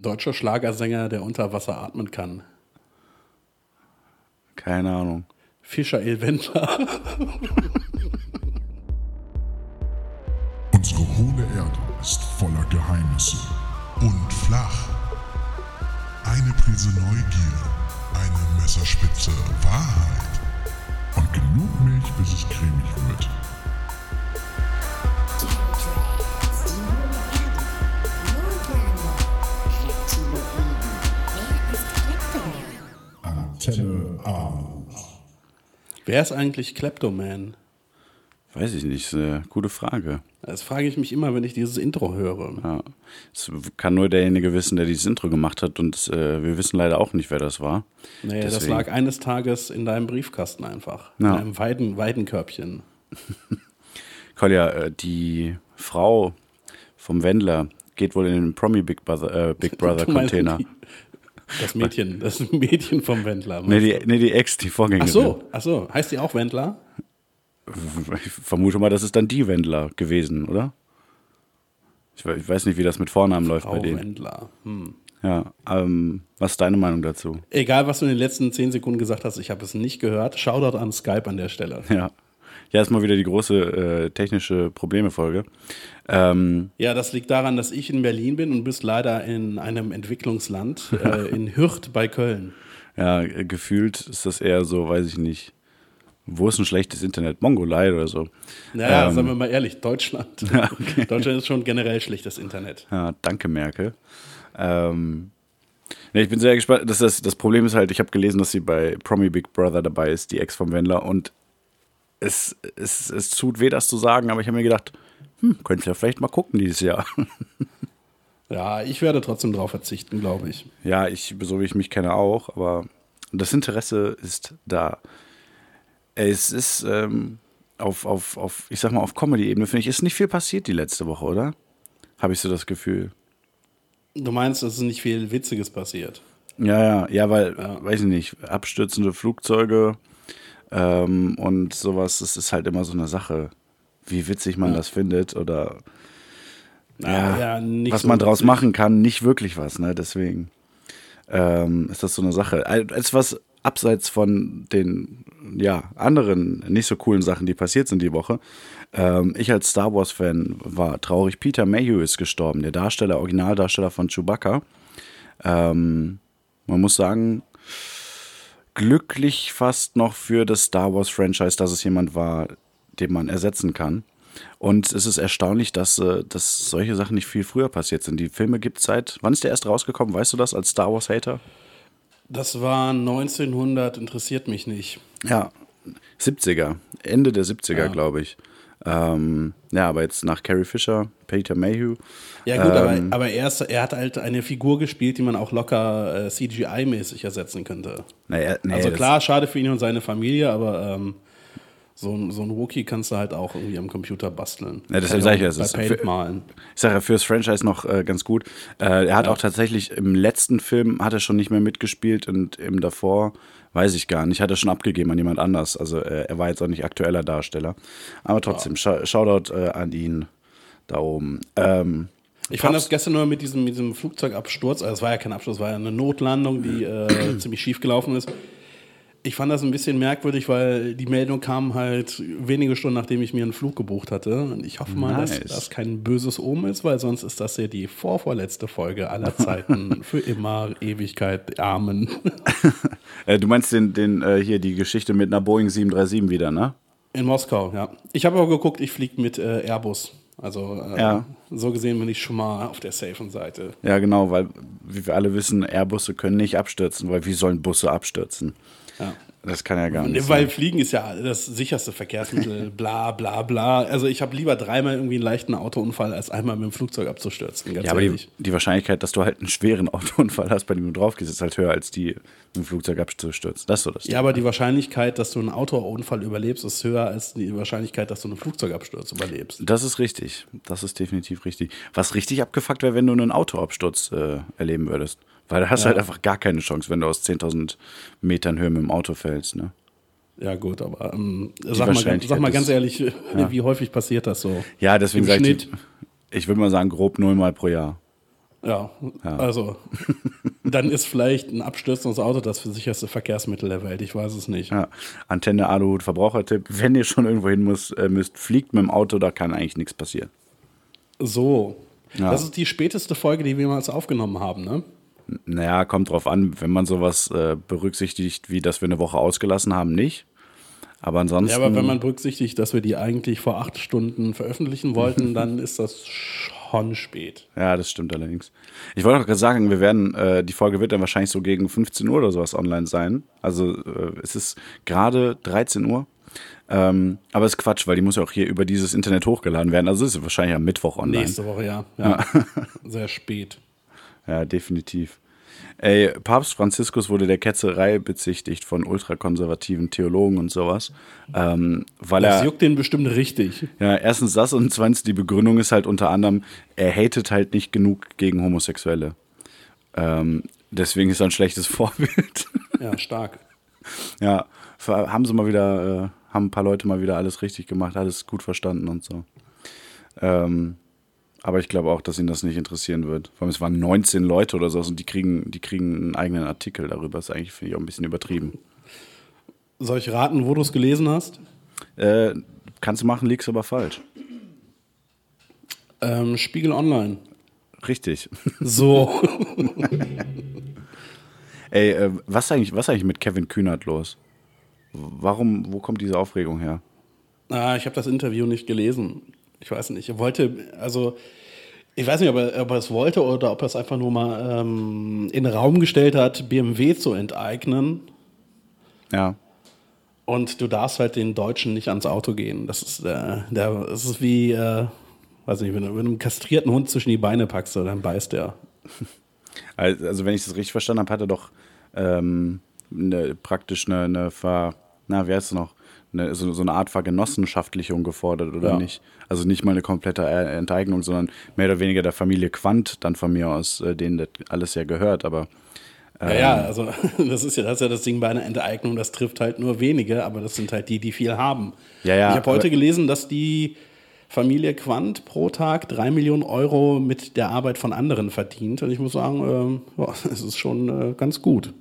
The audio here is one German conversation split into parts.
Deutscher Schlagersänger, der unter Wasser atmen kann. Keine Ahnung. Fischer Wendler. Unsere hohle Erde ist voller Geheimnisse und flach. Eine Prise Neugier, eine Messerspitze Wahrheit und genug Milch, bis es cremig wird. Wer ist eigentlich Kleptoman? Weiß ich nicht, gute Frage. Das frage ich mich immer, wenn ich dieses Intro höre. Ja. Es kann nur derjenige wissen, der dieses Intro gemacht hat und äh, wir wissen leider auch nicht, wer das war. Nee, das lag eines Tages in deinem Briefkasten einfach. Ja. In einem Weiden, Weidenkörbchen. Kolja, äh, die Frau vom Wendler geht wohl in den Promi Big Brother, äh, Big Brother Container. Das Mädchen, das Mädchen vom Wendler. Nee die, nee, die Ex, die Vorgängerin. ach so, ach so. Heißt die auch Wendler? Ich vermute mal, das ist dann die Wendler gewesen, oder? Ich ich weiß nicht, wie das mit Vornamen läuft Frau bei denen. Wendler. Hm. Ja, ähm, was ist deine Meinung dazu? Egal, was du in den letzten zehn Sekunden gesagt hast, ich habe es nicht gehört. Shoutout an Skype an der Stelle. Ja. Ja, ist mal wieder die große äh, technische Probleme-Folge. Ähm, Ja, das liegt daran, dass ich in Berlin bin und bist leider in einem Entwicklungsland, äh, in Hürth bei Köln. ja, äh, gefühlt ist das eher so, weiß ich nicht. Wo ist ein schlechtes Internet? Mongolei oder so. Naja, Ähm. sagen wir mal ehrlich, Deutschland. Deutschland ist schon generell schlechtes Internet. Ja, danke, Merkel. Ähm, nee, ich bin sehr gespannt. Das, das, das Problem ist halt, ich habe gelesen, dass sie bei Promi Big Brother dabei ist, die Ex vom Wendler. Und es, es, es tut weh, das zu sagen, aber ich habe mir gedacht, hm, könnt ihr vielleicht mal gucken dieses Jahr. Ja, ich werde trotzdem drauf verzichten, glaube ich. ja, ich, so wie ich mich kenne auch, aber das Interesse ist da. Es ist ähm, auf, auf, auf, ich sag mal, auf Comedy-Ebene, finde ich, ist nicht viel passiert die letzte Woche, oder? Habe ich so das Gefühl. Du meinst, es ist nicht viel Witziges passiert. Ja, ja, ja, weil, Ja. weiß ich nicht, abstürzende Flugzeuge ähm, und sowas, das ist halt immer so eine Sache, wie witzig man Ja. das findet oder Ja, ja, was so man draus witzig. machen kann, nicht wirklich was, ne? Deswegen ähm, ist das so eine Sache. Etwas abseits von den ja, anderen nicht so coolen Sachen, die passiert sind die Woche. Ähm, ich als Star Wars-Fan war traurig. Peter Mayhew ist gestorben, der Darsteller, Originaldarsteller von Chewbacca. Ähm, man muss sagen, glücklich fast noch für das Star Wars-Franchise, dass es jemand war, den man ersetzen kann. Und es ist erstaunlich, dass, äh, dass solche Sachen nicht viel früher passiert sind. Die Filme gibt es seit, wann ist der erst rausgekommen? Weißt du das als Star Wars-Hater? Das war 1900, interessiert mich nicht. Ja, 70er, Ende der 70er, Ja. glaube ich. Ähm, ja, aber jetzt nach Carrie Fisher, Peter Mayhew. Ja gut, Ähm, aber, aber er, ist, er hat halt eine Figur gespielt, die man auch locker äh, CGI-mäßig ersetzen könnte. Naja, nee, also das- klar, schade für ihn und seine Familie, aber ähm, so, ein- so ein Wookie kannst du halt auch irgendwie am Computer basteln. Ja, deshalb Kann sag ich ja, es bei Paint malen. Ich sage ja fürs Franchise noch äh, ganz gut. Äh, er hat auch tatsächlich im letzten Film hat er schon nicht mehr mitgespielt und im davor weiß ich gar nicht, hat er schon abgegeben an jemand anders. Also äh, er war jetzt auch nicht aktueller Darsteller. Aber trotzdem, Scha- Shoutout äh, an ihn da oben. Ähm, Ich fand das gestern nur mit diesem, mit diesem Flugzeugabsturz, also es war ja kein Absturz, es war ja eine Notlandung, die äh, ziemlich schief gelaufen ist. Ich fand das ein bisschen merkwürdig, weil die Meldung kam halt wenige Stunden, nachdem ich mir einen Flug gebucht hatte. Und ich hoffe mal, Nice. dass das kein böses Omen ist, weil sonst ist das ja die vorvorletzte Folge aller Zeiten. Für immer, Ewigkeit, Amen. äh, du meinst den, den äh, hier die Geschichte mit einer Boeing 737 wieder, ne? In Moskau, ja. Ich habe aber geguckt, ich fliege mit äh, Airbus. Also äh, Ja. so gesehen bin ich schon mal auf der safen Seite. Ja, genau, weil wie wir alle wissen, Airbusse können nicht abstürzen, weil wie sollen Busse abstürzen? Ja. Das kann ja gar nicht Weil sein. Fliegen ist ja das sicherste Verkehrsmittel, bla bla bla. Also ich habe lieber dreimal irgendwie einen leichten Autounfall, als einmal mit dem Flugzeug abzustürzen. Ganz Ja, aber die, die Wahrscheinlichkeit, dass du halt einen schweren Autounfall hast, bei dem du drauf gehst, ist halt höher als die mit dem Flugzeug abzustürzen. Das ist so das Ding. ja, aber die Wahrscheinlichkeit, dass du einen Autounfall überlebst, ist höher als die Wahrscheinlichkeit, dass du einen Flugzeugabsturz überlebst. Das ist richtig. Das ist definitiv richtig. Was richtig abgefuckt wäre, wenn du einen Autoabsturz äh, erleben würdest. Weil da hast du Ja. halt einfach gar keine Chance, wenn du aus 10.000 Metern Höhe mit dem Auto fällst. Ne? Ja gut, aber ähm, sag, mal, sag mal ganz ehrlich, wie häufig passiert das so? Ja, deswegen sage ich, ich würde mal sagen, grob nullmal pro Jahr. Ja, also dann ist vielleicht ein abstürzendes Auto das sicherste Verkehrsmittel der Welt. Ich weiß es nicht. Ja. Antenne, Aluhut, Verbrauchertipp. Wenn ihr schon irgendwo hin muss, äh, müsst, fliegt mit dem Auto, da kann eigentlich nichts passieren. So. Ja. Das ist die späteste Folge, die wir jemals aufgenommen haben, ne? Naja, kommt drauf an, wenn man sowas äh, berücksichtigt, wie dass wir eine Woche ausgelassen haben, nicht. Aber ansonsten. Ja, aber wenn man berücksichtigt, dass wir die eigentlich vor acht Stunden veröffentlichen wollten, dann ist das schon spät. Ja, das stimmt allerdings. Ich wollte auch gerade sagen, wir werden, äh, die Folge wird dann wahrscheinlich so gegen 15 Uhr oder sowas online sein. Also äh, es ist gerade 13 Uhr. Ähm, aber es ist Quatsch, weil die muss ja auch hier über dieses Internet hochgeladen werden. Also es ist wahrscheinlich am Mittwoch online. Nächste Woche, ja. ja. Sehr spät. Ja, definitiv. Ey, Papst Franziskus wurde der Ketzerei bezichtigt von ultrakonservativen Theologen und sowas. Ähm, weil Das er. juckt den bestimmt richtig. Ja, erstens das und zweitens die Begründung ist halt unter anderem, er hatet halt nicht genug gegen Homosexuelle. Ähm, deswegen ist er ein schlechtes Vorbild. Ja, stark. ja, haben sie mal wieder, äh, haben ein paar Leute mal wieder alles richtig gemacht, alles gut verstanden und so. Ähm, aber ich glaube auch, dass ihn das nicht interessieren wird. Vor allem, es waren 19 Leute oder so und die kriegen, die kriegen einen eigenen Artikel darüber. Das ist eigentlich, finde ich, auch ein bisschen übertrieben. Soll ich raten, wo du es gelesen hast? Äh, kannst du machen, liegst aber falsch. Ähm, Spiegel Online. Richtig. So. Ey, äh, was ist eigentlich, was eigentlich mit Kevin Kühnert los? Warum, wo kommt diese Aufregung her? ah, ich habe das Interview nicht gelesen. Ich weiß nicht. Er wollte, also, ich weiß nicht, ob er, ob er es wollte oder ob er es einfach nur mal ähm, in den Raum gestellt hat, BMW zu enteignen. Ja. Und du darfst halt den Deutschen nicht ans Auto gehen. Das ist, äh, der, das ist wie, äh, weiß nicht, wenn du, wenn du einen kastrierten Hund zwischen die Beine packst, dann beißt der. Also, also wenn ich das richtig verstanden habe, hat er doch ähm, ne, praktisch eine, eine Ver, na, wie heißt es noch? Eine, so, so eine Art Vergenossenschaftlichung gefordert, oder Ja. nicht? Also nicht mal eine komplette E- Enteignung, sondern mehr oder weniger der Familie Quandt dann von mir aus, äh, denen das alles ja gehört, aber Ja, ja, also das ist ja das, ist ja das Ding bei einer Enteignung, das trifft halt nur wenige, aber das sind halt die, die viel haben. Ja, ja, ich habe heute gelesen, dass die Familie Quandt pro Tag drei Millionen Euro mit der Arbeit von anderen verdient. Und ich muss sagen, ähm, es ist schon äh, ganz gut.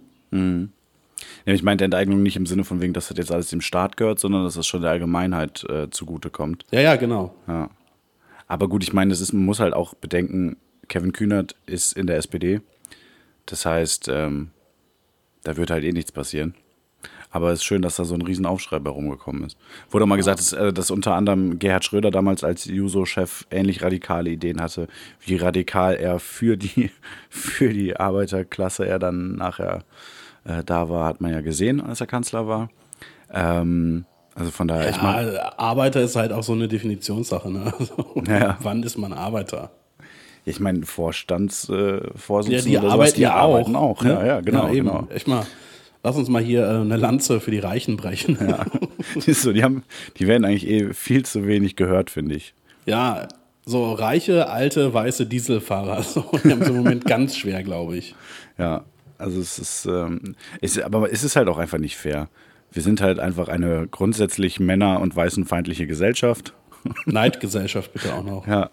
Ja, ich meinte Enteignung nicht im Sinne von wegen, dass das jetzt alles dem Staat gehört, sondern dass das schon der Allgemeinheit äh, zugutekommt. Ja, ja, genau. Ja. Aber gut, ich meine, das ist, man muss halt auch bedenken, Kevin Kühnert ist in der SPD. Das heißt, ähm, da wird halt eh nichts passieren. Aber es ist schön, dass da so ein Riesenaufschrei bei rumgekommen ist. Wurde mal gesagt, dass, äh, dass unter anderem Gerhard Schröder damals als Juso-Chef ähnlich radikale Ideen hatte, wie radikal er für die, für die Arbeiterklasse er dann nachher äh, da war, hat man ja gesehen, als er Kanzler war. Ähm, also von daher, ich Ja, meine, Arbeiter ist halt auch so eine Definitionssache. Ne? Also, Ja, ja. Wann ist man Arbeiter? Ich meine, Vorstandsvorsitzende Ja, die oder sowas, arbeiten die ja auch. arbeiten auch. ne? Ja, ja, genau. eben. genau. Echt mal, lass uns mal hier äh, eine Lanze für die Reichen brechen. Ja, du, die, haben, die werden eigentlich eh viel zu wenig gehört, finde ich. ja so reiche, alte, weiße Dieselfahrer, so, die haben es im Moment ganz schwer, glaube ich. Ja, also es ist, ähm, es, aber es ist halt auch einfach nicht fair. Wir sind halt einfach eine grundsätzlich männer- und weißenfeindliche Gesellschaft. Neidgesellschaft bitte auch noch. Ja.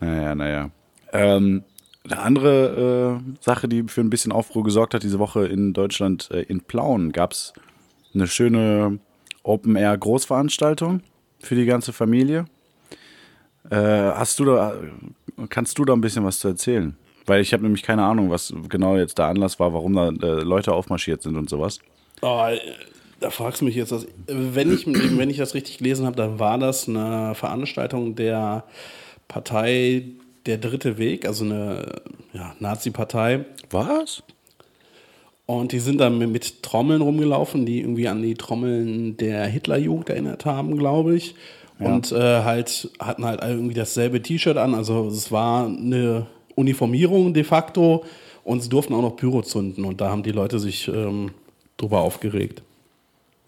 Naja, naja. Ähm, eine andere äh, Sache, die für ein bisschen Aufruhr gesorgt hat diese Woche in Deutschland, äh, in Plauen, gab es eine schöne Open-Air-Großveranstaltung für die ganze Familie. Äh, hast du da, kannst du da ein bisschen was zu erzählen? Weil ich habe nämlich keine Ahnung, was genau jetzt der Anlass war, warum da äh, Leute aufmarschiert sind und sowas. Oh, da fragst du mich jetzt, was, wenn, ich, wenn ich das richtig gelesen habe, dann war das eine Veranstaltung der Partei Der Dritte Weg, also eine ja, Nazi-Partei. Was? Und die sind dann mit, Trommeln rumgelaufen, die irgendwie an die Trommeln der Hitlerjugend erinnert haben, glaube ich. Und äh, halt hatten halt irgendwie dasselbe T-Shirt an. Also es war eine Uniformierung de facto und sie durften auch noch Pyro zünden. Und da haben die Leute sich ähm, drüber aufgeregt.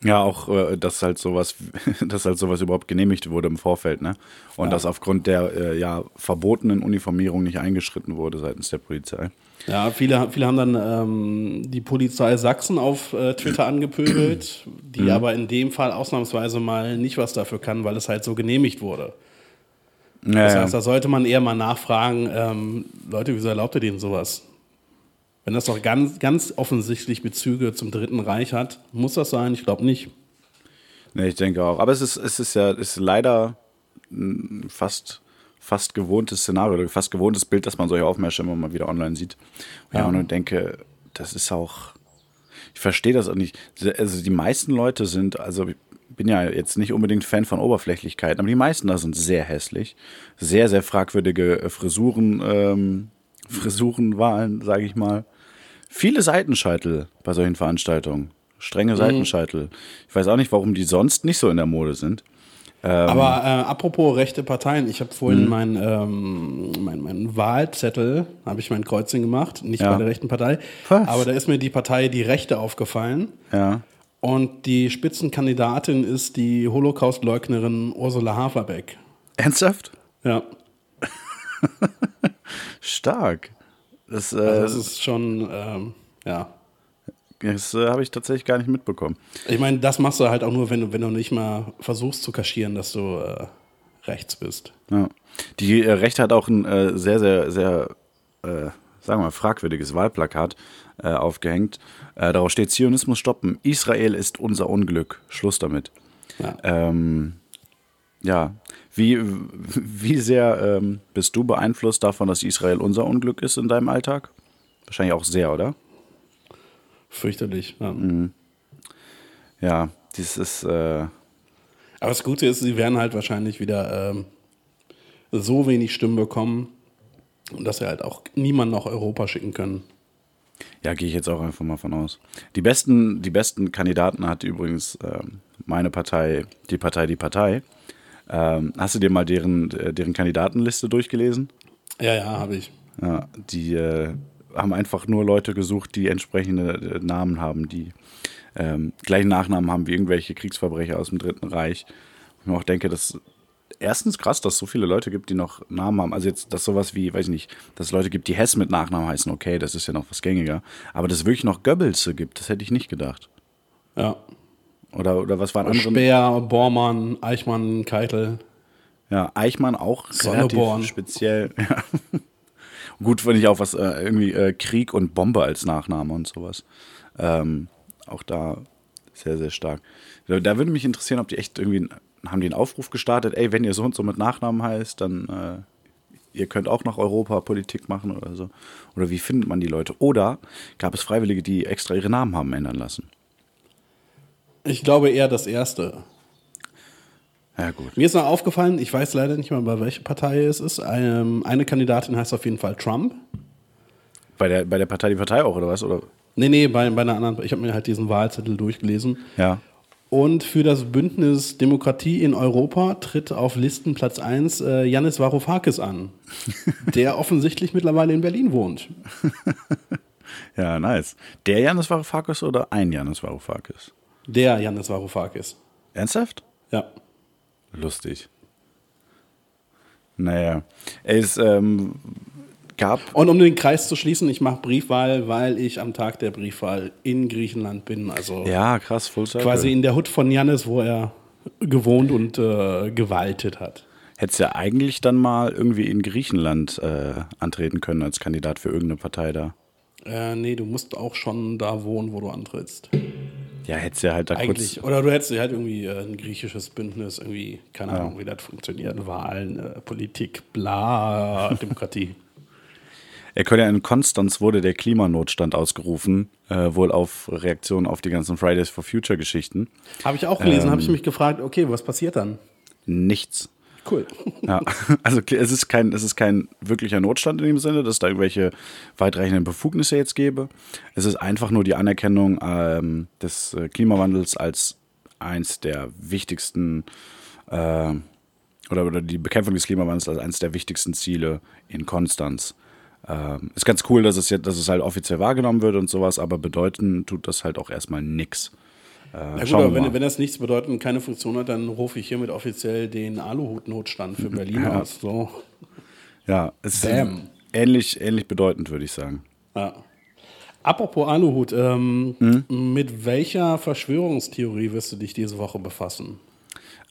Ja, auch, äh, dass halt sowas, dass halt sowas überhaupt genehmigt wurde im Vorfeld, ne? Und dass aufgrund der äh, ja verbotenen Uniformierung nicht eingeschritten wurde seitens der Polizei. Ja, viele, viele haben dann ähm, die Polizei Sachsen auf äh, Twitter angepöbelt, die aber in dem Fall ausnahmsweise mal nicht was dafür kann, weil es halt so genehmigt wurde. Ja, das ja. heißt, da sollte man eher mal nachfragen, ähm, Leute, wieso erlaubt ihr denen sowas? Wenn das doch ganz, ganz offensichtlich Bezüge zum Dritten Reich hat, muss das sein? Ich glaube nicht. Nee, ich denke auch. Aber es ist, es ist ja es ist leider ein fast, fast gewohntes Szenario oder fast gewohntes Bild, dass man solche Aufmärsche immer mal wieder online sieht. Ja, und ich denke, das ist auch. Ich verstehe das auch nicht. Also die meisten Leute sind, also bin ja jetzt nicht unbedingt Fan von Oberflächlichkeiten, aber die meisten da sind sehr hässlich. Sehr, sehr fragwürdige äh, Frisuren, ähm, Frisurenwahlen, sage ich mal. Viele Seitenscheitel bei solchen Veranstaltungen. Strenge Seitenscheitel. Ich weiß auch nicht, warum die sonst nicht so in der Mode sind. Aber äh, apropos rechte Parteien, ich habe vorhin Mhm. meinen ähm, mein, mein Wahlzettel, habe ich mein Kreuzchen gemacht, nicht Ja. bei der rechten Partei, Was? aber da ist mir die Partei Die Rechte aufgefallen. Ja. Und die Spitzenkandidatin ist die Holocaust-Leugnerin Ursula Haferbeck. Ernsthaft? Ja, Stark. Das, äh, das ist schon, ähm, ja. das äh, habe ich tatsächlich gar nicht mitbekommen. Ich meine, das machst du halt auch nur, wenn du, wenn du nicht mal versuchst zu kaschieren, dass du äh, rechts bist. Ja. Die äh, Rechte hat auch ein äh, sehr, sehr, sehr, äh, sagen wir mal, fragwürdiges Wahlplakat äh, aufgehängt. Äh, darauf steht Zionismus stoppen. Israel ist unser Unglück. Schluss damit. Ja. Ähm, ja, wie, wie sehr ähm, bist du beeinflusst davon, dass Israel unser Unglück ist in deinem Alltag? Wahrscheinlich auch sehr, oder? Fürchterlich. Ja. Mhm. Ja, dieses, äh, Aber das Gute ist, sie werden halt wahrscheinlich wieder ähm, so wenig Stimmen bekommen, dass sie halt auch niemanden nach Europa schicken können. Ja, gehe ich jetzt auch einfach mal von aus. Die besten, die besten Kandidaten hat übrigens ähm, meine Partei, die Partei, die Partei. Ähm, hast du dir mal deren, äh, deren Kandidatenliste durchgelesen? Ja, ja, habe ich. Ja, die äh, haben einfach nur Leute gesucht, die entsprechende äh, Namen haben, die ähm, gleichen Nachnamen haben wie irgendwelche Kriegsverbrecher aus dem Dritten Reich. Und ich mir auch denke, dass erstens krass, dass es so viele Leute gibt, die noch Namen haben. Also jetzt, dass sowas wie, weiß ich nicht, dass es Leute gibt, die Hess mit Nachnamen heißen, okay, das ist ja noch was gängiger. Aber dass es wirklich noch Goebbelse gibt, das hätte ich nicht gedacht. Ja. Oder, oder was waren andere? Speer, Bormann, Eichmann, Keitel. Ja, Eichmann auch Sonneborn. speziell. Ja. Gut finde ich auch was, äh, irgendwie äh, Krieg und Bombe als Nachname und sowas. Ähm, auch da sehr, sehr stark. Da, da würde mich interessieren, ob die echt irgendwie, haben die einen Aufruf gestartet, ey, wenn ihr so und so mit Nachnamen heißt, dann äh, ihr könnt auch nach Europa Politik machen oder so. Oder wie findet man die Leute? Oder gab es Freiwillige, die extra ihre Namen haben ändern lassen? Ich glaube eher das Erste. Ja, gut. Mir ist noch aufgefallen, ich weiß leider nicht mehr, bei welcher Partei es ist. Eine, eine Kandidatin heißt auf jeden Fall Trump. Bei der, bei der Partei die Partei auch, oder was? Oder? Nee, nee, bei, bei einer anderen. Ich habe mir halt diesen Wahlzettel durchgelesen. Ja. Und für das Bündnis Demokratie in Europa tritt auf Listenplatz 1 äh, Yannis Varoufakis an, der offensichtlich mittlerweile in Berlin wohnt. Ja, nice. Der Janis Varoufakis oder ein Janis Varoufakis? Der Yannis Varoufakis. Ernsthaft? Ja. Lustig. Naja, es ähm, gab. Und um den Kreis zu schließen, ich mache Briefwahl, weil ich am Tag der Briefwahl in Griechenland bin. Also Ja, krass, Full Circle. quasi in der Hut von Yannis, wo er gewohnt und äh, gewaltet hat. Hättest ja eigentlich dann mal irgendwie in Griechenland äh, antreten können als Kandidat für irgendeine Partei da. Äh, nee, du musst auch schon da wohnen, wo du antrittst. Ja, hättest ja halt da Eigentlich. kurz. Oder du hättest halt irgendwie äh, ein griechisches Bündnis, irgendwie, keine Ahnung, wie das funktioniert. Wahlen, äh, Politik, bla, Demokratie. Er könnte ja in Konstanz wurde der Klimanotstand ausgerufen, äh, wohl auf Reaktion auf die ganzen Fridays for Future Geschichten. Habe ich auch gelesen, Ähm. habe ich mich gefragt, okay, was passiert dann? Nichts. Cool. Ja, also es ist kein, es ist kein wirklicher Notstand in dem Sinne, dass da irgendwelche weitreichenden Befugnisse jetzt gäbe. Es ist einfach nur die Anerkennung ähm, des äh, Klimawandels als eins der wichtigsten äh, oder, oder die Bekämpfung des Klimawandels als eines der wichtigsten Ziele in Konstanz. Ähm, ist ganz cool, dass es jetzt, dass es halt offiziell wahrgenommen wird und sowas, aber bedeuten tut das halt auch erstmal nix. Äh, Ja gut, aber wenn, wenn das nichts bedeutet und keine Funktion hat, dann rufe ich hiermit offiziell den Aluhut-Notstand für Berlin Ja. aus. So. ja, es ist Bam. ähnlich, ähnlich bedeutend, würde ich sagen. Ja. Apropos Aluhut, ähm, Hm? mit welcher Verschwörungstheorie wirst du dich diese Woche befassen?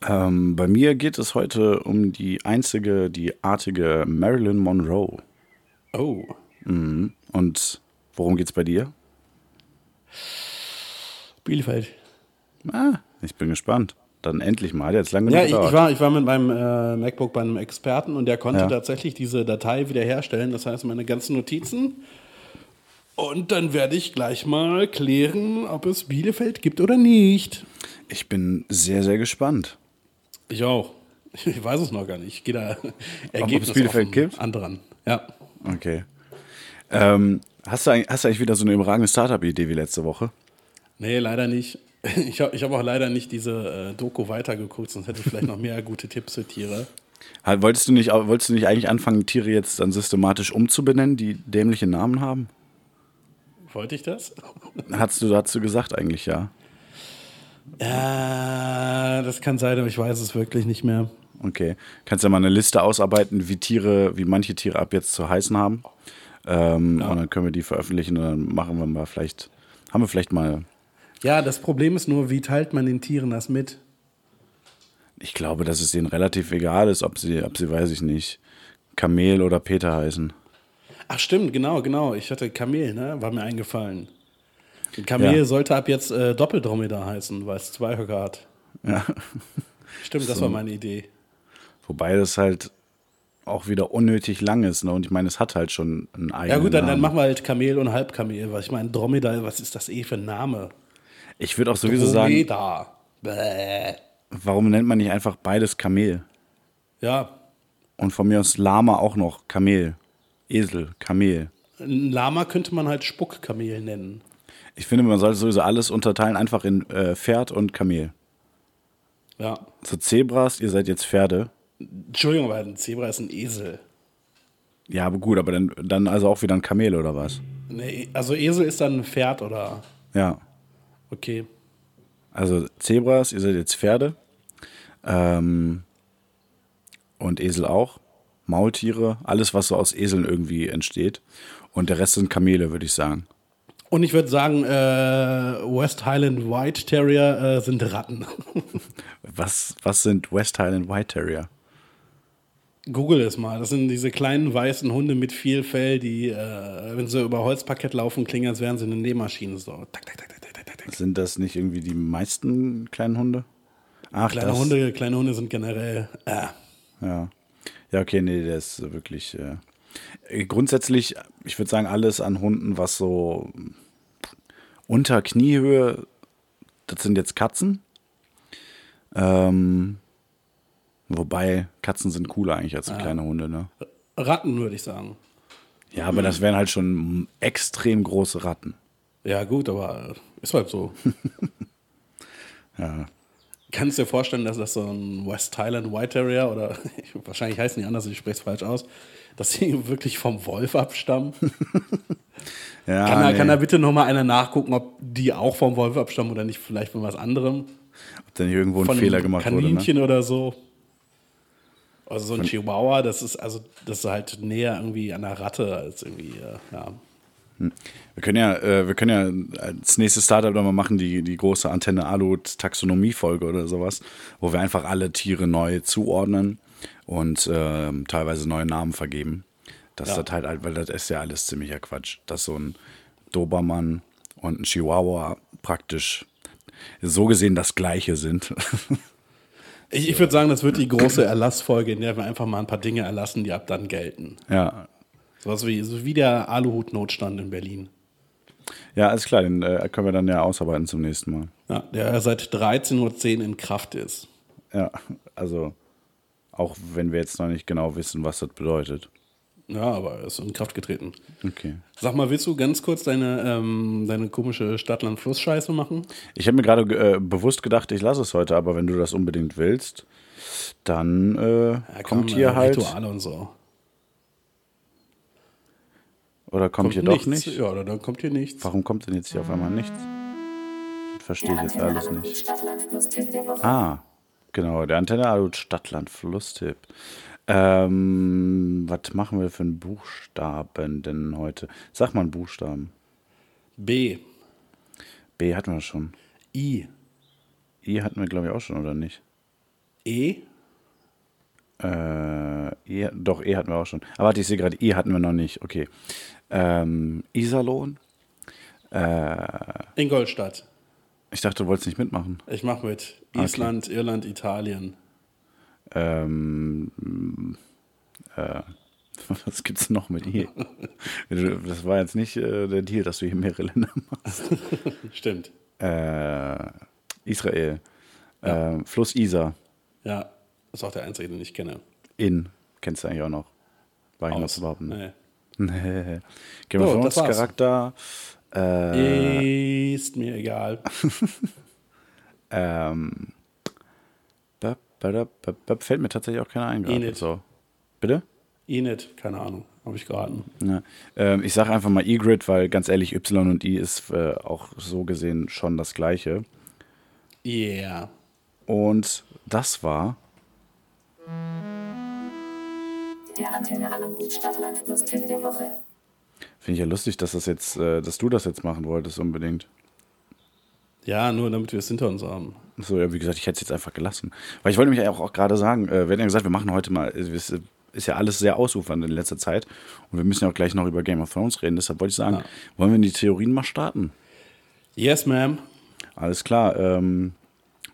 Ähm, bei mir geht es heute um die einzige, die artige Marilyn Monroe. Oh. Mhm. Und worum geht's bei dir? Bielefeld. Ah, ich bin gespannt. Dann endlich mal. Hat jetzt lange Ja, genug ich, ich, gedauert. war, ich war mit meinem äh, MacBook bei einem Experten und der konnte Ja. tatsächlich diese Datei wiederherstellen. Das heißt, meine ganzen Notizen. Und dann werde ich gleich mal klären, ob es Bielefeld gibt oder nicht. Ich bin sehr, sehr gespannt. Ich auch. Ich weiß es noch gar nicht. Ich gehe da Ergebnis Bielefeld gibt? Andran. Ja. Okay. Ähm, hast, du, eigentlich- hast du eigentlich wieder so eine überragende Startup-Idee wie letzte Woche? Nee, leider nicht. Ich habe ich hab auch leider nicht diese äh, Doku weitergeguckt, sonst hätte ich vielleicht noch mehr gute Tipps für Tiere. Halt, Wolltest du, nicht, wolltest du nicht eigentlich anfangen, Tiere jetzt dann systematisch umzubenennen, die dämliche Namen haben? Wollte ich das? Hast du dazu gesagt eigentlich, ja. Ja, das kann sein, aber ich weiß es wirklich nicht mehr. Okay. Kannst ja mal eine Liste ausarbeiten, wie Tiere, wie manche Tiere ab jetzt zu heißen haben. Ähm, Und dann können wir die veröffentlichen und dann machen wir mal vielleicht, haben wir vielleicht mal, Ja, das Problem ist nur, wie teilt man den Tieren das mit? ich glaube, dass es denen relativ egal ist, ob sie, ob sie, weiß ich nicht, Kamel oder Peter heißen. Ach stimmt, genau, genau. Ich hatte Kamel, ne? War mir eingefallen. Ein Kamel Ja. sollte ab jetzt äh, Doppeldromedar heißen, weil es zwei Höcker hat. Ja. Stimmt, das war meine Idee. Wobei das halt auch wieder unnötig lang ist. Ne? Und ich meine, es hat halt schon einen eigenen Ja gut, dann, dann machen wir halt Kamel und Halbkamel. Was ich meine, Dromedar, was ist das eh für ein Name? Ich würde auch sowieso sagen, Dromedar. Bäh. warum nennt man nicht einfach beides Kamel? Ja, Und von mir aus Lama auch noch Kamel. Esel, Kamel. ein Lama könnte man halt Spuckkamel nennen. Ich finde, man sollte sowieso alles unterteilen, einfach in äh, Pferd und Kamel. Ja. So Zebras, ihr seid jetzt Pferde. Entschuldigung, aber ein Zebra ist ein Esel. Ja, aber gut, aber dann, dann also auch wieder ein Kamel oder was? Nee, also Esel ist dann ein Pferd oder. Ja. Okay. Also Zebras, ihr seid jetzt Pferde. Ähm, und Esel auch. Maultiere, alles, was so aus Eseln irgendwie entsteht. Und der Rest sind Kamele, würde ich sagen. Und ich würde sagen, äh, West Highland White Terrier äh, sind Ratten. Was, was sind West Highland White Terrier? Google es mal. Das sind diese kleinen weißen Hunde mit viel Fell, die, äh, wenn sie über Holzparkett laufen, klingen, als wären sie eine Nähmaschine. So. Tak, tak, tak. Sind das nicht irgendwie die meisten kleinen Hunde? Ach, Kleine das, Hunde, kleine Hunde sind generell. Äh, Ja. Ja, okay, nee, der ist wirklich. Äh, grundsätzlich, ich würde sagen, alles an Hunden, was so unter Kniehöhe, das sind jetzt Katzen. Ähm, wobei, Katzen sind cooler eigentlich als so kleine Hunde, ne? Ratten, würde ich sagen. Ja, aber das wären halt schon extrem große Ratten. Ja, gut, aber ist halt so. Ja. Kannst du dir vorstellen, dass das so ein West Highland White Terrier oder wahrscheinlich heißen die anders, ich spreche es falsch aus, dass sie wirklich vom Wolf abstammen? ja Kann, da, nee. kann da bitte noch mal einer nachgucken, ob die auch vom Wolf abstammen oder nicht, vielleicht von was anderem? Ob da nicht irgendwo ein Von Fehler gemacht wurde. Ne? Kaninchen oder so. Also so ein Chihuahua, das ist also das ist halt näher irgendwie an der Ratte als irgendwie, äh, ja. Wir können ja, äh, wir können ja als nächstes Startup dann mal machen, die, die große Antenne Alu Taxonomie-Folge oder sowas, wo wir einfach alle Tiere neu zuordnen und ähm, teilweise neue Namen vergeben. Das Ja. ist halt, halt, weil das ist ja alles ziemlicher Quatsch. Dass so ein Dobermann und ein Chihuahua praktisch so gesehen das gleiche sind. Ich, ich würde sagen, das wird die große Erlassfolge, in der wir einfach mal ein paar Dinge erlassen, die ab dann gelten. ja. Sowas wie, so wie der Aluhut-Notstand in Berlin. Ja, alles klar, den äh, können wir dann ja ausarbeiten zum nächsten Mal. Ja, der seit 13.10 Uhr in Kraft ist. Ja, also auch wenn wir jetzt noch nicht genau wissen, was das bedeutet. Ja, aber er ist in Kraft getreten. Okay. Sag mal, willst du ganz kurz deine, ähm, deine komische Stadtland-Fluss-Scheiße machen? Ich habe mir gerade äh, bewusst gedacht, ich lasse es heute, aber wenn du das unbedingt willst, dann äh, Ja, kommt komm, hier äh, halt. Rituale und so. Oder kommt, hier doch nichts. nicht? Ja, oder dann kommt hier nichts. Warum kommt denn jetzt hier auf einmal nichts? Das verstehe ich jetzt alles nicht. Ah, genau, der Antenne Alu Stadtland Flusstipp. Ähm, was machen wir für einen Buchstaben denn heute? Sag mal einen Buchstaben. B. B hatten wir schon. I. I hatten wir, glaube ich, auch schon, oder nicht? E? Äh, e, doch, E hatten wir auch schon. Aber warte, ich sehe gerade, E hatten wir noch nicht. Okay. Ähm, Iserlohn. Äh, Ingolstadt. ich dachte, du wolltest nicht mitmachen. Ich mache mit. Island, Irland, Italien. Ähm, äh, was gibt's noch mit E? das war jetzt nicht äh, der Deal, dass du hier mehrere Länder machst. Stimmt. Äh, Israel. Äh, Fluss Isar. Ja, ist auch der einzige, den ich kenne. In. Kennst du eigentlich auch noch? War ich noch Aus. zu behaupten. Nee. Nee. Game of Thrones. Charakter. Äh, Ist mir egal. ähm, fällt mir tatsächlich auch keiner ein. Enid. So. Bitte? Enid, keine Ahnung. Habe ich geraten. Ja. Ähm, ich sage einfach mal Egrid, weil ganz ehrlich, Y und I ist äh, auch so gesehen schon das gleiche. Yeah. Und das war Der Antenne Aluhut Stadtland plus Tipp der Woche. Finde ich ja lustig, dass das jetzt, äh, dass du das jetzt machen wolltest unbedingt. Ja, nur damit wir es hinter uns haben. So, ja, wie gesagt, ich hätte es jetzt einfach gelassen. Weil ich wollte mich ja auch, auch gerade sagen, äh, wir hatten ja gesagt, wir machen heute mal, äh, es ist ja alles sehr ausufernd in letzter Zeit und wir müssen ja auch gleich noch über Game of Thrones reden. Deshalb wollte ich sagen, Ja. wollen wir in die Theorien mal starten? Yes, ma'am. Alles klar, ähm,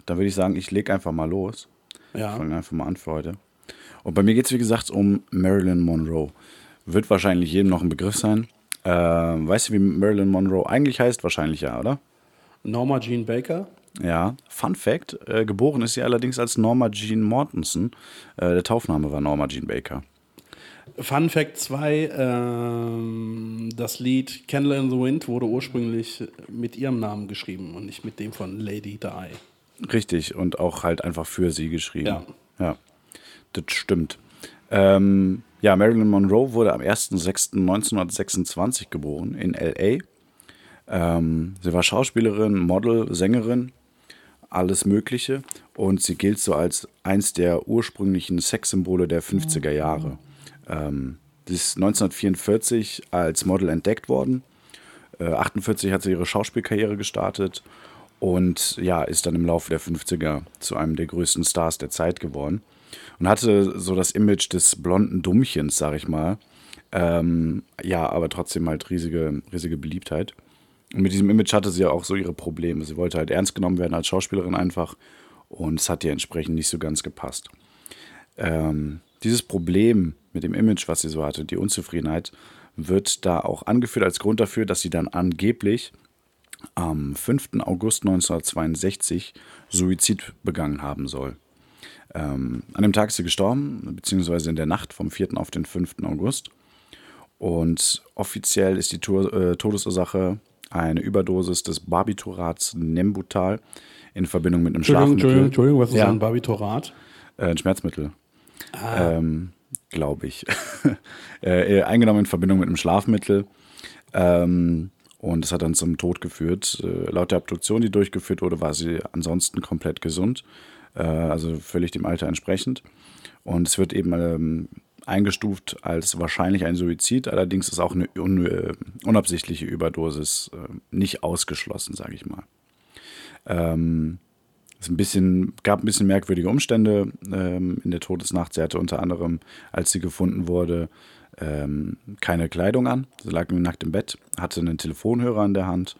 dann würde ich sagen, ich lege einfach mal los. Ja. Fangen einfach mal an für heute. Und bei mir geht es, wie gesagt, um Marilyn Monroe. Wird wahrscheinlich jedem noch ein Begriff sein. Ähm, weißt du, wie Marilyn Monroe eigentlich heißt? Wahrscheinlich ja, oder? Norma Jean Baker. Ja, Fun Fact: äh, Geboren ist sie allerdings als Norma Jean Mortensen. Äh, der Taufname war Norma Jean Baker. Fun Fact 2, ähm, das Lied Candle in the Wind wurde ursprünglich mit ihrem Namen geschrieben und nicht mit dem von Lady Di. Richtig, und auch halt einfach für sie geschrieben. Ja. ja das stimmt. Ähm, ja, Marilyn Monroe wurde am 1.6.1926 geboren in L.A. Ähm, sie war Schauspielerin, Model, Sängerin, alles Mögliche. Und sie gilt so als eins der ursprünglichen Sexsymbole der 50er Jahre. Ähm, sie ist 1944 als Model entdeckt worden. Äh, 48 hat sie ihre Schauspielkarriere gestartet und ja, ist dann im Laufe der 50er zu einem der größten Stars der Zeit geworden. Und hatte so das Image des blonden Dummchens, sag ich mal. Ähm, ja, aber trotzdem halt riesige, riesige Beliebtheit. Und mit diesem Image hatte sie ja auch so ihre Probleme. Sie wollte halt ernst genommen werden als Schauspielerin einfach und es hat ihr entsprechend nicht so ganz gepasst. Ähm, dieses Problem mit dem Image, was sie so hatte, die Unzufriedenheit, wird da auch angeführt als Grund dafür, dass sie dann angeblich am 5. August 1962 Suizid begangen haben soll. Ähm, an dem Tag ist sie gestorben, beziehungsweise in der Nacht vom 4. auf den 5. August. Und offiziell ist die äh, Todesursache eine Überdosis des Barbiturats Nembutal in Verbindung mit einem Schlafmittel. Entschuldigung, Entschuldigung, was ist Ja. ein Barbiturat? Äh, ein Schmerzmittel. Ähm, Glaube ich. äh, äh, eingenommen in Verbindung mit einem Schlafmittel. Ähm, und das hat dann zum Tod geführt. Äh, laut der Obduktion, die durchgeführt wurde, war sie ansonsten komplett gesund. Äh, also völlig dem Alter entsprechend. Und es wird eben ähm, eingestuft als wahrscheinlich ein Suizid. Allerdings ist auch eine un äh, unabsichtliche Überdosis äh, nicht ausgeschlossen, sage ich mal. Ähm, es ein bisschen, gab ein bisschen merkwürdige Umstände ähm, in der Todesnacht. Sie hatte unter anderem, als sie gefunden wurde, ähm, keine Kleidung an. Sie lag nackt im Bett, hatte einen Telefonhörer in der Hand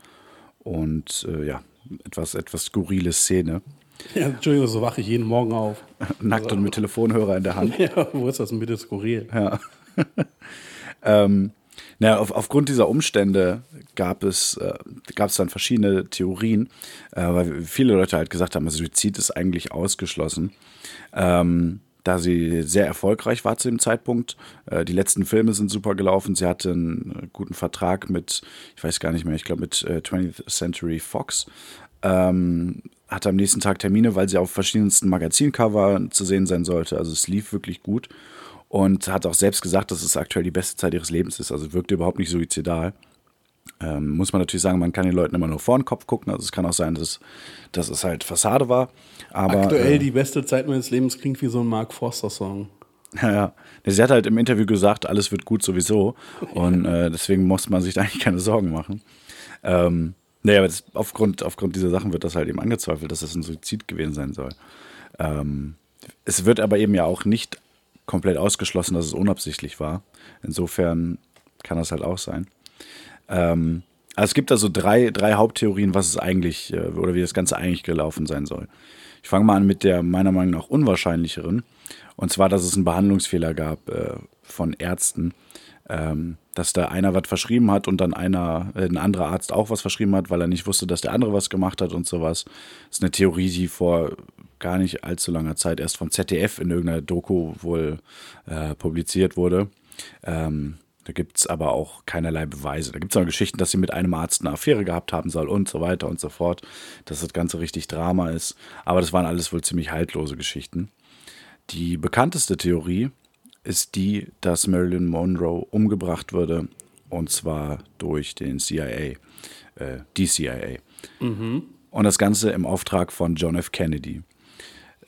und äh, ja, etwas, etwas skurrile Szene. Ja, Entschuldigung, so wache ich jeden Morgen auf. Nackt und mit Telefonhörer in der Hand. Ja, wo ist das denn bitte skurril? Ja. ähm, naja, auf, aufgrund dieser Umstände gab es, äh, gab es dann verschiedene Theorien, äh, weil viele Leute halt gesagt haben, Suizid ist eigentlich ausgeschlossen. Ähm, da sie sehr erfolgreich war zu dem Zeitpunkt. Äh, die letzten Filme sind super gelaufen. Sie hatte einen guten Vertrag mit, ich weiß gar nicht mehr, ich glaube mit äh, 20th Century Fox. Ähm, hatte am nächsten Tag Termine, weil sie auf verschiedensten Magazincover zu sehen sein sollte. Also es lief wirklich gut. Und hat auch selbst gesagt, dass es aktuell die beste Zeit ihres Lebens ist. Also wirkte überhaupt nicht suizidal. Ähm, muss man natürlich sagen, man kann den Leuten immer nur vor den Kopf gucken. Also es kann auch sein, dass, dass es halt Fassade war. Aber, Aktuell äh, die beste Zeit meines Lebens klingt wie so ein Mark Forster-Song. Ja. Sie hat halt im Interview gesagt, alles wird gut sowieso. Und äh, deswegen muss man sich da eigentlich keine Sorgen machen. Ähm, naja, aber das, aufgrund, aufgrund dieser Sachen wird das halt eben angezweifelt, dass das ein Suizid gewesen sein soll. Ähm, es wird aber eben ja auch nicht komplett ausgeschlossen, dass es unabsichtlich war. Insofern kann das halt auch sein. Ähm, also es gibt also drei, drei Haupttheorien, was es eigentlich äh, oder wie das Ganze eigentlich gelaufen sein soll. Ich fange mal an mit der meiner Meinung nach unwahrscheinlicheren. Und zwar, dass es einen Behandlungsfehler gab äh, von Ärzten, ähm, dass da einer was verschrieben hat und dann einer, äh, ein anderer Arzt auch was verschrieben hat, weil er nicht wusste, dass der andere was gemacht hat und sowas. Das ist eine Theorie, die vor gar nicht allzu langer Zeit erst vom ZDF in irgendeiner Doku wohl äh, publiziert wurde. Ähm, da gibt es aber auch keinerlei Beweise. Da gibt es auch Geschichten, dass sie mit einem Arzt eine Affäre gehabt haben soll und so weiter und so fort, dass das Ganze richtig Drama ist. Aber das waren alles wohl ziemlich haltlose Geschichten. Die bekannteste Theorie ist die, dass Marilyn Monroe umgebracht wurde und zwar durch den CIA, äh, die CIA. Mhm. Und das Ganze im Auftrag von John F. Kennedy.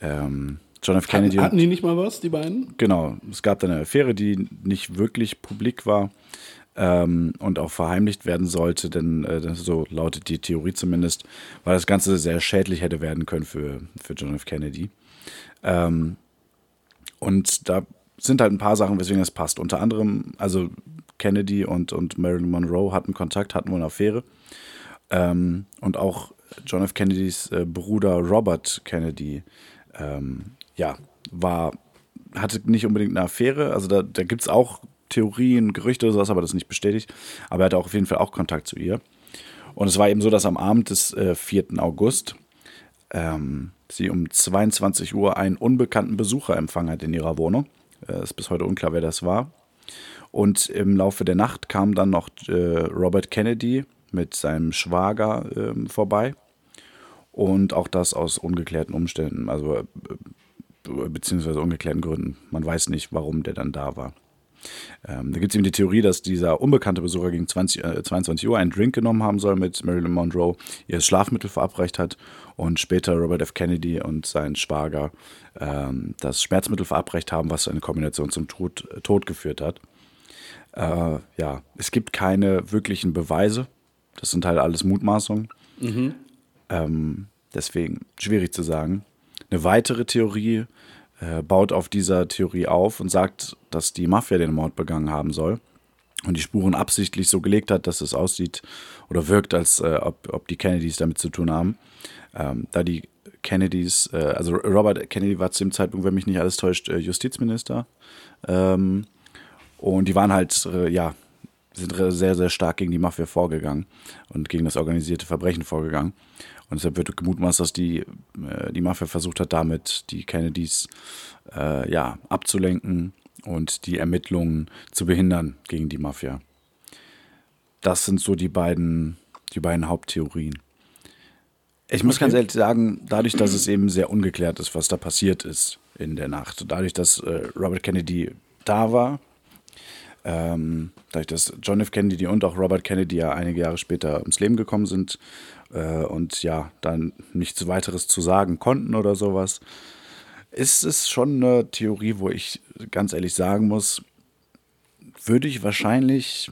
Ähm, John F. Kennedy. Hatten die nicht mal was, die beiden? Genau, es gab da eine Affäre, die nicht wirklich publik war ähm, und auch verheimlicht werden sollte, denn äh, so lautet die Theorie zumindest, weil das Ganze sehr schädlich hätte werden können für, für John F. Kennedy. Ähm, und da sind halt ein paar Sachen, weswegen es passt. Unter anderem, also Kennedy und, und Marilyn Monroe hatten Kontakt, hatten wohl eine Affäre. Ähm, und auch John F. Kennedys äh, Bruder Robert Kennedy, ähm, ja, war, hatte nicht unbedingt eine Affäre. Also da, da gibt es auch Theorien, Gerüchte oder sowas, aber das ist nicht bestätigt. Aber er hatte auch auf jeden Fall auch Kontakt zu ihr. Und es war eben so, dass am Abend des äh, 4. August ähm, sie um 22 Uhr einen unbekannten Besucher empfangen hat in ihrer Wohnung. Äh, ist bis heute unklar, wer das war. Und im Laufe der Nacht kam dann noch äh, Robert Kennedy mit seinem Schwager äh, vorbei. Und auch das aus ungeklärten Umständen, also äh, beziehungsweise ungeklärten Gründen. Man weiß nicht, warum der dann da war. Ähm, da gibt es eben die Theorie, dass dieser unbekannte Besucher gegen 20, äh, 22 Uhr einen Drink genommen haben soll mit Marilyn Monroe, ihr Schlafmittel verabreicht hat und später Robert F. Kennedy und sein Schwager ähm, das Schmerzmittel verabreicht haben, was eine Kombination zum Tod, Tod geführt hat. Äh, ja, es gibt keine wirklichen Beweise. Das sind halt alles Mutmaßungen. Mhm. Ähm, deswegen schwierig zu sagen. Eine weitere Theorie äh, baut auf dieser Theorie auf und sagt, dass die Mafia den Mord begangen haben soll und die Spuren absichtlich so gelegt hat, dass es aussieht oder wirkt, als äh, ob, ob die Kennedys damit zu tun haben. Ähm, da die Kennedys, äh, also Robert Kennedy war zu dem Zeitpunkt, wenn mich nicht alles täuscht, äh, Justizminister. Ähm, und die waren halt, äh, ja, sind sehr, sehr stark gegen die Mafia vorgegangen und gegen das organisierte Verbrechen vorgegangen. Und deshalb wird gemutmaßt, dass die, äh, die Mafia versucht hat, damit die Kennedys äh, ja, abzulenken und die Ermittlungen zu behindern gegen die Mafia. Das sind so die beiden, die beiden Haupttheorien. Ich muss okay. ganz ehrlich sagen, dadurch, dass es eben sehr ungeklärt ist, was da passiert ist in der Nacht, dadurch, dass äh, Robert Kennedy da war, ähm, dadurch, dass John F. Kennedy und auch Robert Kennedy ja einige Jahre später ums Leben gekommen sind äh, und ja, dann nichts weiteres zu sagen konnten oder sowas, ist es schon eine Theorie, wo ich ganz ehrlich sagen muss, würde ich wahrscheinlich,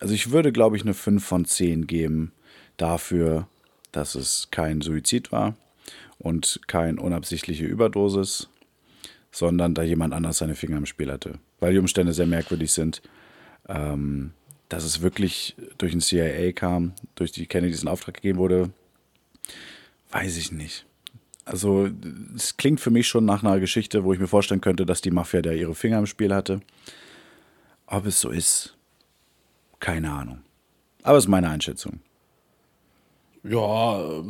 also ich würde, glaube ich, eine 5 von 10 geben dafür, dass es kein Suizid war und keine unabsichtliche Überdosis, sondern da jemand anders seine Finger im Spiel hatte. Weil die Umstände sehr merkwürdig sind. Ähm, dass es wirklich durch den CIA kam, durch die Kennedys in Auftrag gegeben wurde, weiß ich nicht. Also, es klingt für mich schon nach einer Geschichte, wo ich mir vorstellen könnte, dass die Mafia da ihre Finger im Spiel hatte. Ob es so ist, keine Ahnung. Aber es ist meine Einschätzung. Ja,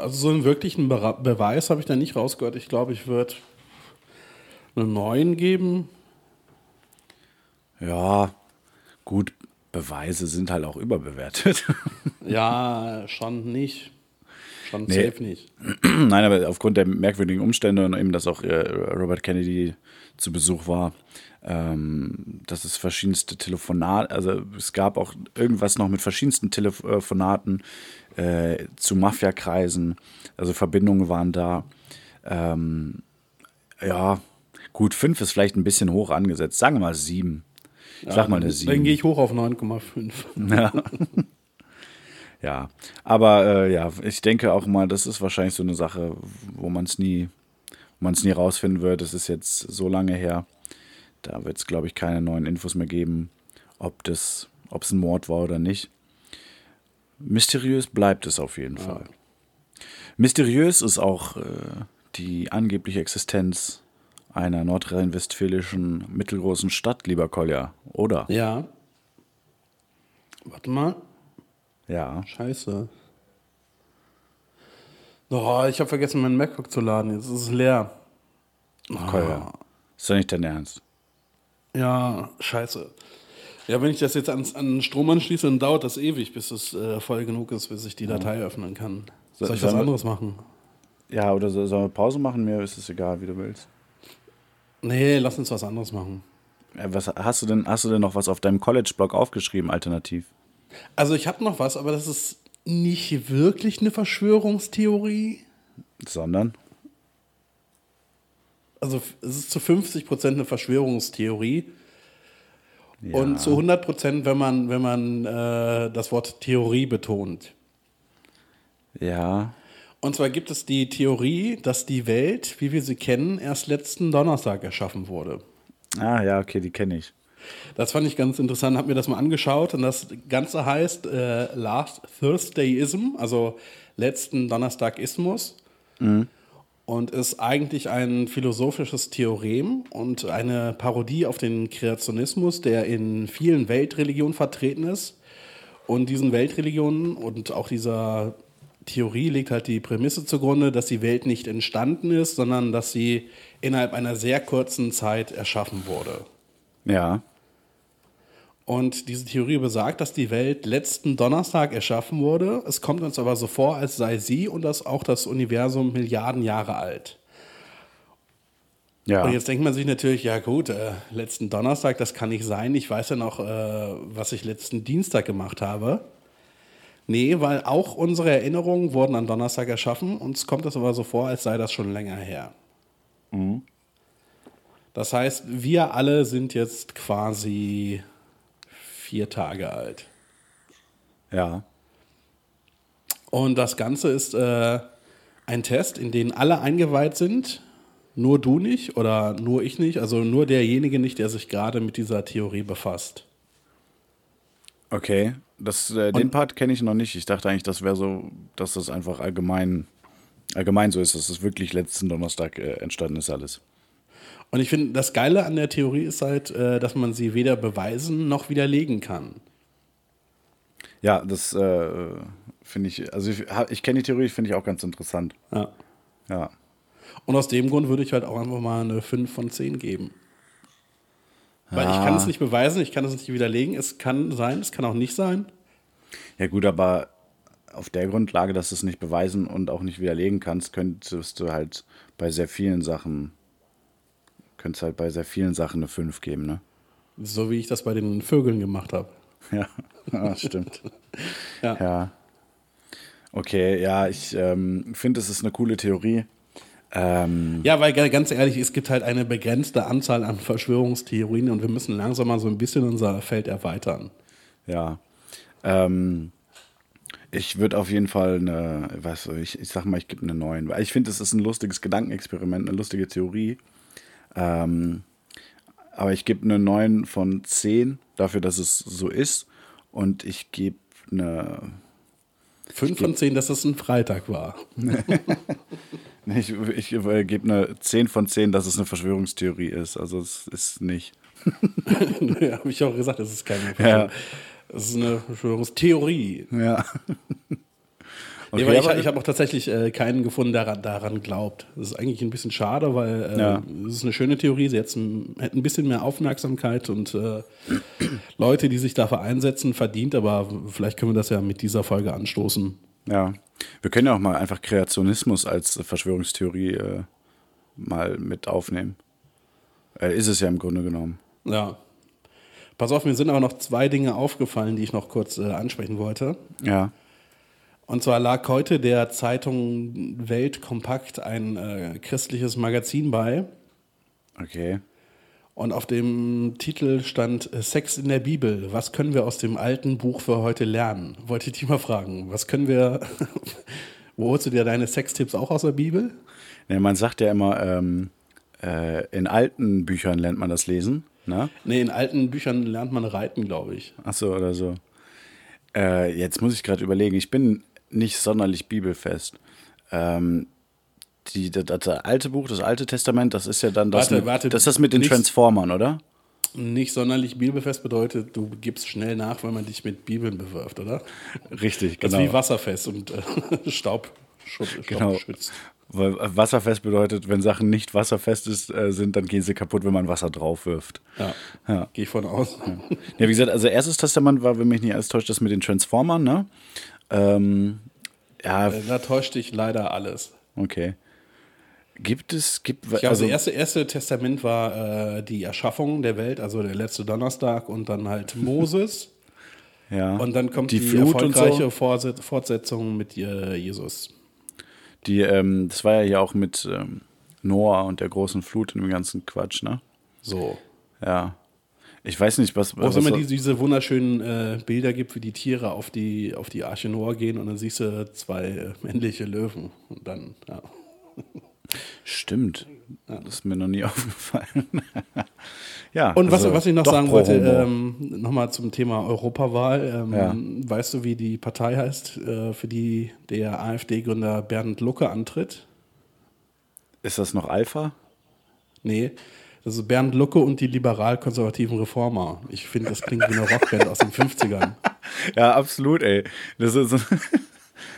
also so einen wirklichen Be Beweis habe ich da nicht rausgehört. Ich glaube, ich würde einen neuen geben. Ja, gut, Beweise sind halt auch überbewertet. ja, schon nicht. Schon nee. safe nicht. Nein, aber aufgrund der merkwürdigen Umstände und eben, dass auch äh, Robert Kennedy zu Besuch war, ähm, dass es verschiedenste Telefonate, also es gab auch irgendwas noch mit verschiedensten Telefonaten äh, zu Mafiakreisen, also Verbindungen waren da. Ähm, ja, gut, fünf ist vielleicht ein bisschen hoch angesetzt, sagen wir mal sieben. Ja, sag mal eine sieben. Dann gehe ich hoch auf 9,5. Ja. ja, aber äh, ja, ich denke auch mal, das ist wahrscheinlich so eine Sache, wo man es nie man es nie rausfinden wird. Es ist jetzt so lange her. Da wird es, glaube ich, keine neuen Infos mehr geben, ob das, ob es ein Mord war oder nicht. Mysteriös bleibt es auf jeden Fall. Mysteriös ist auch äh, die angebliche Existenz einer nordrhein-westfälischen mittelgroßen Stadt, lieber Kolja, oder? Ja. Warte mal. Ja. Scheiße. Oh, ich habe vergessen, meinen MacBook zu laden. Jetzt ist es leer. Kolja. Ist doch nicht dein Ernst. Ja, scheiße. Ja, wenn ich das jetzt an den Strom anschließe, dann dauert das ewig, bis es äh, voll genug ist, bis ich die Datei öffnen kann. So- Soll ich was anderes machen? Ja, oder so- sollen wir Pause machen? Mir ist es egal, wie du willst. Nee, lass uns was anderes machen. Äh, Was hast du denn, hast du denn noch was auf deinem College-Blog aufgeschrieben, alternativ? Also ich habe noch was, aber das ist nicht wirklich eine Verschwörungstheorie. Sondern? Also es ist zu 50 Prozent eine Verschwörungstheorie Ja. und zu 100 Prozent, wenn man, wenn man äh, das Wort Theorie betont. Ja. Und zwar gibt es die Theorie, dass die Welt, wie wir sie kennen, erst letzten Donnerstag erschaffen wurde. Ah, ja, okay, die kenne ich. Das fand ich ganz interessant, habe mir das mal angeschaut und das Ganze heißt äh, Last Thursdayism, also letzten Donnerstagismus. Und ist eigentlich ein philosophisches Theorem und eine Parodie auf den Kreationismus, der in vielen Weltreligionen vertreten ist. Und diesen Weltreligionen und auch dieser Theorie liegt halt die Prämisse zugrunde, dass die Welt nicht entstanden ist, sondern dass sie innerhalb einer sehr kurzen Zeit erschaffen wurde. Ja. Und diese Theorie besagt, dass die Welt letzten Donnerstag erschaffen wurde. Es kommt uns aber so vor, als sei sie und das auch das Universum Milliarden Jahre alt. Ja. Und jetzt denkt man sich natürlich, ja gut, äh, letzten Donnerstag, das kann nicht sein. Ich weiß ja noch, äh, was ich letzten Dienstag gemacht habe. Nee, weil auch unsere Erinnerungen wurden am Donnerstag erschaffen. Uns kommt es aber so vor, als sei das schon länger her. Das heißt, wir alle sind jetzt quasi vier Tage alt. ja. Und das Ganze ist äh, ein Test, in den alle eingeweiht sind. Nur du nicht oder nur ich nicht. Also nur derjenige nicht, der sich gerade mit dieser Theorie befasst. Okay. Das, äh, den Part kenne ich noch nicht. Ich dachte eigentlich, das wäre so, dass das einfach allgemein, allgemein so ist, dass es wirklich letzten Donnerstag äh, entstanden ist alles. Und ich finde, das Geile an der Theorie ist halt, äh, dass man sie weder beweisen noch widerlegen kann. Ja, das äh, finde ich, also ich, ich kenne die Theorie, finde ich auch ganz interessant. Ja. Ja. Und aus dem Grund würde ich halt auch einfach mal eine 5 von 10 geben. Weil ich Ah. kann es nicht beweisen, ich kann es nicht widerlegen. Es kann sein, es kann auch nicht sein. Ja, gut, aber auf der Grundlage, dass du es nicht beweisen und auch nicht widerlegen kannst, könntest du halt bei sehr vielen Sachen, könntest halt bei sehr vielen Sachen eine 5 geben, ne? So wie ich das bei den Vögeln gemacht habe. Ja, ja stimmt. Ja. Ja. Okay, ja, ich ähm, finde, es ist eine coole Theorie. Ähm, Ja, weil ga- ganz ehrlich, es gibt halt eine begrenzte Anzahl an Verschwörungstheorien und wir müssen langsam mal so ein bisschen unser Feld erweitern. ja. Ähm, ich würde auf jeden Fall eine, was, ich, ich sag mal, ich gebe eine 9. Weil ich finde, es ist ein lustiges Gedankenexperiment, eine lustige Theorie. Ähm, aber ich gebe eine 9 von 10 dafür, dass es so ist. Und ich gebe eine 5 von 10, dass es ein Freitag war. Ich, ich äh, gebe eine 10 von 10, dass es eine Verschwörungstheorie ist. Also es ist nicht. ja, habe ich auch gesagt, das ist keine Ja. Verschwörung. Das ist eine Verschwörungstheorie. Ja. Nee, Okay, weil ich ich habe auch tatsächlich äh, keinen gefunden, der daran, daran glaubt. Das ist eigentlich ein bisschen schade, weil äh, Ja. es ist eine schöne Theorie. Sie hätte ein, bisschen mehr Aufmerksamkeit und äh, Leute, die sich dafür einsetzen, verdient. Aber vielleicht können wir das ja mit dieser Folge anstoßen. Ja. Wir können ja auch mal einfach Kreationismus als Verschwörungstheorie äh, mal mit aufnehmen. Äh, ist es ja im Grunde genommen. Ja. Pass auf, mir sind aber noch zwei Dinge aufgefallen, die ich noch kurz äh, ansprechen wollte. Ja. Und zwar lag heute der Zeitung Welt Kompakt ein äh, christliches Magazin bei. Okay. Und auf dem Titel stand äh, Sex in der Bibel. Was können wir aus dem alten Buch für heute lernen? Wollte ich dich mal fragen. Was können wir. Wo holst du dir deine Sextipps auch aus der Bibel? Ja, man sagt ja immer, ähm, äh, in alten Büchern lernt man das Lesen. Ne? Nee, in alten Büchern lernt man reiten, glaube ich. Ach so, oder so. Äh, jetzt muss ich gerade überlegen, ich bin nicht sonderlich bibelfest. Ähm, die, das, das alte Buch, das alte Testament, das ist ja dann das, Warte, mit, warte, das, ist das mit den nichts- Transformern, oder? Nicht sonderlich bibelfest bedeutet, du gibst schnell nach, wenn man dich mit Bibeln bewirft, oder? Richtig, Das genau. ist wie wasserfest und äh, Staub, Staub, Genau. schützt. Weil wasserfest bedeutet, wenn Sachen nicht wasserfest ist, äh, sind, dann gehen sie kaputt, wenn man Wasser drauf wirft. Ja, Ja. gehe ich von aus. Ja, wie gesagt, also erstes Testament war, wenn mich nicht alles täuscht, das mit den Transformern, ne? Ähm, ja, Äh, Da täuscht dich leider alles. okay. Gibt es, gibt, Ich glaube, also, das erste, erste Testament war äh, die Erschaffung der Welt, also der letzte Donnerstag und dann halt Moses. ja, Und dann kommt die die, Flut und erfolgreiche so. Fortset- Fortsetzung mit äh, Jesus. die, ähm, das war ja hier auch mit ähm, Noah und der großen Flut und dem ganzen Quatsch, ne? So. Ja. Ich weiß nicht, was. Wo es was immer diese, diese wunderschönen äh, Bilder gibt, wie die Tiere auf die, auf die Arche Noah gehen und dann siehst du zwei äh, männliche Löwen. Und dann, ja. Stimmt. Das ist mir noch nie aufgefallen. ja. Und was, also was ich noch sagen wollte, ähm, nochmal zum Thema Europawahl. Ähm, Ja. Weißt du, wie die Partei heißt, äh, für die der AfD-Gründer Bernd Lucke antritt? Ist das noch Alpha? Nee, das ist Bernd Lucke und die liberal-konservativen Reformer. Ich finde, das klingt wie eine Rockband aus den 50ern. Ja, absolut, ey. Das ist so,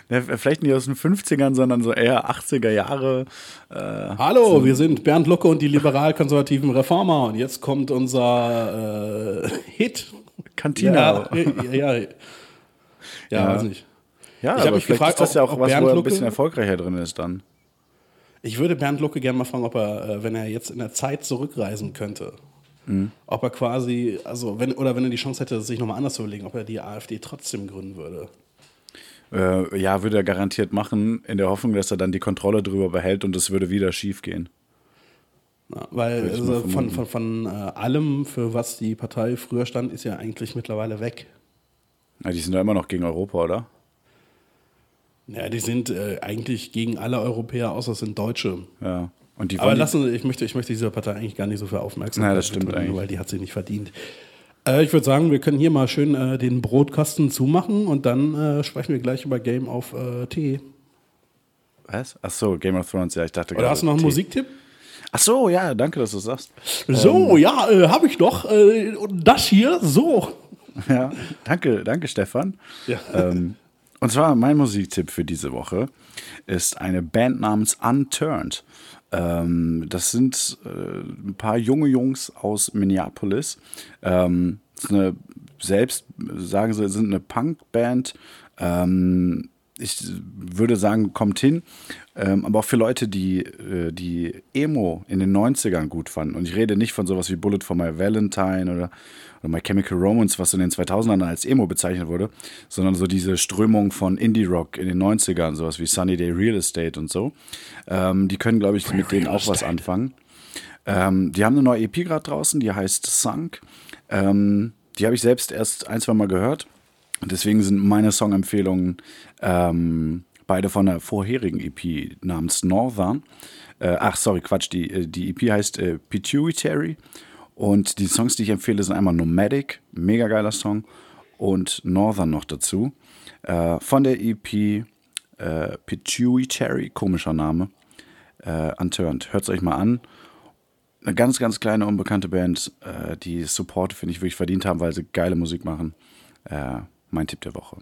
vielleicht nicht aus den 50ern, sondern so eher 80er Jahre. Äh, Hallo, wir sind Bernd Lucke und die liberal-konservativen Reformer und jetzt kommt unser äh, Hit. Cantina. Ja, ja, ja. ja, weiß nicht. Ja, Ich aber mich vielleicht gefragt, ist das ja auch was, wo er ein bisschen erfolgreicher drin ist dann. Ich würde Bernd Lucke gerne mal fragen, ob er, äh, wenn er jetzt in der Zeit zurückreisen könnte, Mhm. ob er quasi, also wenn, oder wenn er die Chance hätte, sich nochmal anders zu überlegen, ob er die AfD trotzdem gründen würde. Äh, ja, würde er garantiert machen, in der Hoffnung, dass er dann die Kontrolle drüber behält und es würde wieder schief gehen. Ja, weil also von, von, von äh, allem, für was die Partei früher stand, ist ja eigentlich mittlerweile weg. Ja, die sind ja immer noch gegen Europa, oder? Ja, die sind äh, eigentlich gegen alle Europäer, außer es sind Deutsche. Ja. Und die Aber lassen, ich möchte, ich möchte dieser Partei eigentlich gar nicht so viel Aufmerksamkeit Ja, das stimmt widmen, eigentlich. weil die hat sie nicht verdient. Äh, ich würde sagen, wir können hier mal schön äh, den Brotkasten zumachen und dann äh, sprechen wir gleich über Game of äh, Tee. Was? Ach so, Game of Thrones, ja, ich dachte Oder gerade hast du noch einen Tee. Musiktipp? Ach so, ja, danke, dass du es sagst. So, ja, äh, habe ich doch. Und das hier, so. Ja, danke, danke, Stefan. Ja. Ähm, und zwar mein Musiktipp für diese Woche ist eine Band namens Unturned. Ähm, das sind äh, ein paar junge Jungs aus Minneapolis. Ähm, eine, selbst sagen sie, sind eine Punkband. Ähm, ich würde sagen, kommt hin. Ähm, aber auch für Leute, die, äh, die Emo in den 90ern gut fanden. Und ich rede nicht von sowas wie Bullet for My Valentine oder, oder My Chemical Romance, was in den 2000ern als Emo bezeichnet wurde, sondern so diese Strömung von Indie-Rock in den 90ern, sowas wie Sunny Day Real Estate und so. Ähm, die können, glaube ich, mit denen auch was anfangen. Ähm, die haben eine neue EP gerade draußen, die heißt Sunk. Ähm, die habe ich selbst erst ein, zwei Mal gehört. Deswegen sind meine Songempfehlungen ähm, beide von der vorherigen EP namens Northern. Äh, ach, sorry, Quatsch. Die, äh, die EP heißt äh, Pituitary. Und die Songs, die ich empfehle, sind einmal Nomadic, mega geiler Song, und Northern noch dazu. Äh, von der EP äh, Pituitary, komischer Name, äh, Unturned. Hört es euch mal an. Eine ganz, ganz kleine, unbekannte Band, äh, die Support, finde ich, wirklich verdient haben, weil sie geile Musik machen. Äh, mein Tipp der Woche.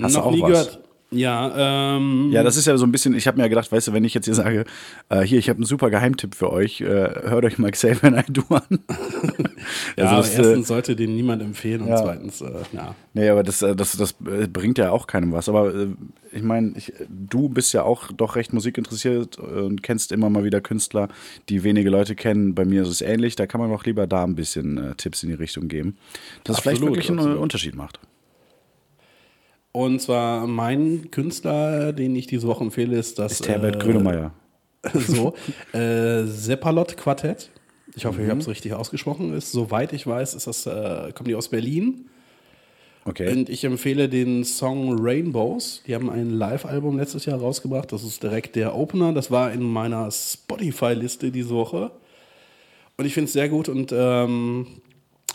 Hast du Noch auch nie was? gehört. Ja, ähm, Ja, das ist ja so ein bisschen, ich habe mir ja gedacht, weißt du, wenn ich jetzt hier sage, äh, hier, ich habe einen super Geheimtipp für euch, äh, hört euch mal Xavier Naidoo an. ja also das, äh, erstens sollte den niemand empfehlen und ja. zweitens, äh, ja. Nee, aber das, äh, das, das äh, bringt ja auch keinem was. Aber äh, ich meine, du bist ja auch doch recht musikinteressiert und kennst immer mal wieder Künstler, die wenige Leute kennen. Bei mir ist es ähnlich. Da kann man auch lieber da ein bisschen äh, Tipps in die Richtung geben, dass es vielleicht wirklich einen absolut. Unterschied macht. Und zwar mein Künstler, den ich diese Woche empfehle, ist das Ist Herbert äh, Grönemeyer. so äh, Seppalot Quartett. Ich hoffe, ich Mhm. habe es richtig ausgesprochen. Ist soweit ich weiß, ist das äh, kommen die aus Berlin Okay. Und ich empfehle den Song Rainbows. Die haben ein Live-Album letztes Jahr rausgebracht. Das ist direkt der Opener. Das war in meiner Spotify-Liste diese Woche. Und ich finde es sehr gut und ähm,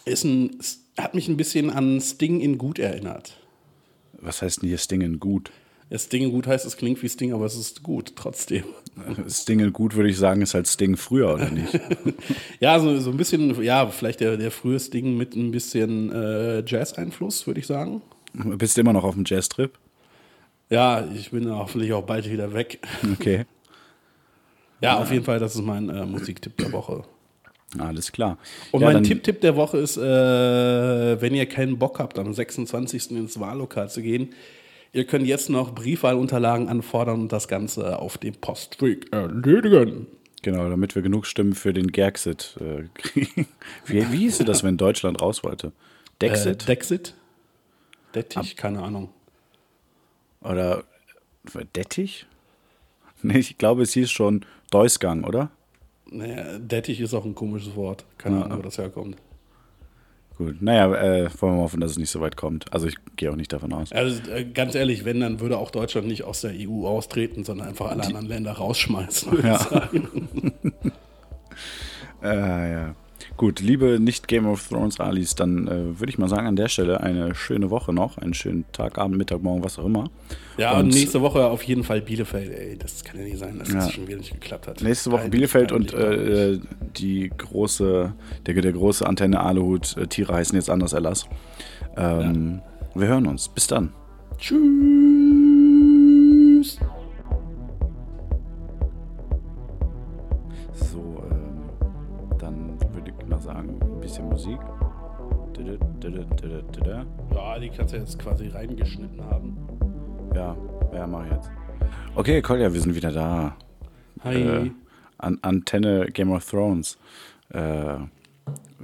ist ein, hat mich ein bisschen an Sting in Gut erinnert. Was heißt denn hier Stingen gut? Ja, Sting in Gut heißt, es klingt wie Sting, aber es ist gut trotzdem. Stingen gut würde ich sagen, ist halt Sting früher, oder nicht? Ja, so, so ein bisschen, ja, vielleicht der, der frühe Sting mit ein bisschen äh, Jazz-Einfluss, würde ich sagen. Bist du immer noch auf dem Jazz-Trip? Ja, ich bin hoffentlich auch bald wieder weg. Okay. Ja, auf jeden Fall, das ist mein äh, Musiktipp der Woche. Alles klar. Und Ja, mein Tipp-Tipp der Woche ist, äh, wenn ihr keinen Bock habt, am 26. ins Wahllokal zu gehen, ihr könnt jetzt noch Briefwahlunterlagen anfordern und das Ganze auf dem Postweg erledigen. Genau, damit wir genug Stimmen für den Gerxit äh, kriegen. Wie, wie hieße das, wenn Deutschland raus wollte? Äh, Dexit? Dexit? Dettich? Keine Ahnung. oder Dettich? Nee, ich glaube, es hieß schon Deusgang, oder? Naja, Dettich ist auch ein komisches Wort. Keine Ahnung, wo das herkommt. Gut, naja, äh, wollen wir hoffen, dass es nicht so weit kommt. Also ich gehe auch nicht davon aus. Also äh, ganz ehrlich, wenn, dann würde auch Deutschland nicht aus der EU austreten, sondern einfach alle anderen Länder rausschmeißen. würde ich Ja. sagen. Äh, ja. Gut, liebe nicht Game of Thrones Alis, dann äh, würde ich mal sagen, an der Stelle eine schöne Woche noch, einen schönen Tag, Abend, Mittag, Morgen, was auch immer. Ja, und, Und- nächste Woche auf jeden Fall Bielefeld, ey. Das kann ja nicht sein, dass Ja. das schon wieder nicht geklappt hat. Nächste Woche Peinlich, Bielefeld und äh, die große, der, der große Antenne Aluhut, äh, Tiere heißen jetzt anders Erlass. Ähm, Wir hören uns. Bis dann. Tschüss. Bisschen Musik. Ja, die kannst du jetzt quasi reingeschnitten haben. Ja, ja, mach ich jetzt. Okay, Kolja, wir sind wieder da. Hi. Äh, An Antenne Game of Thrones. Äh,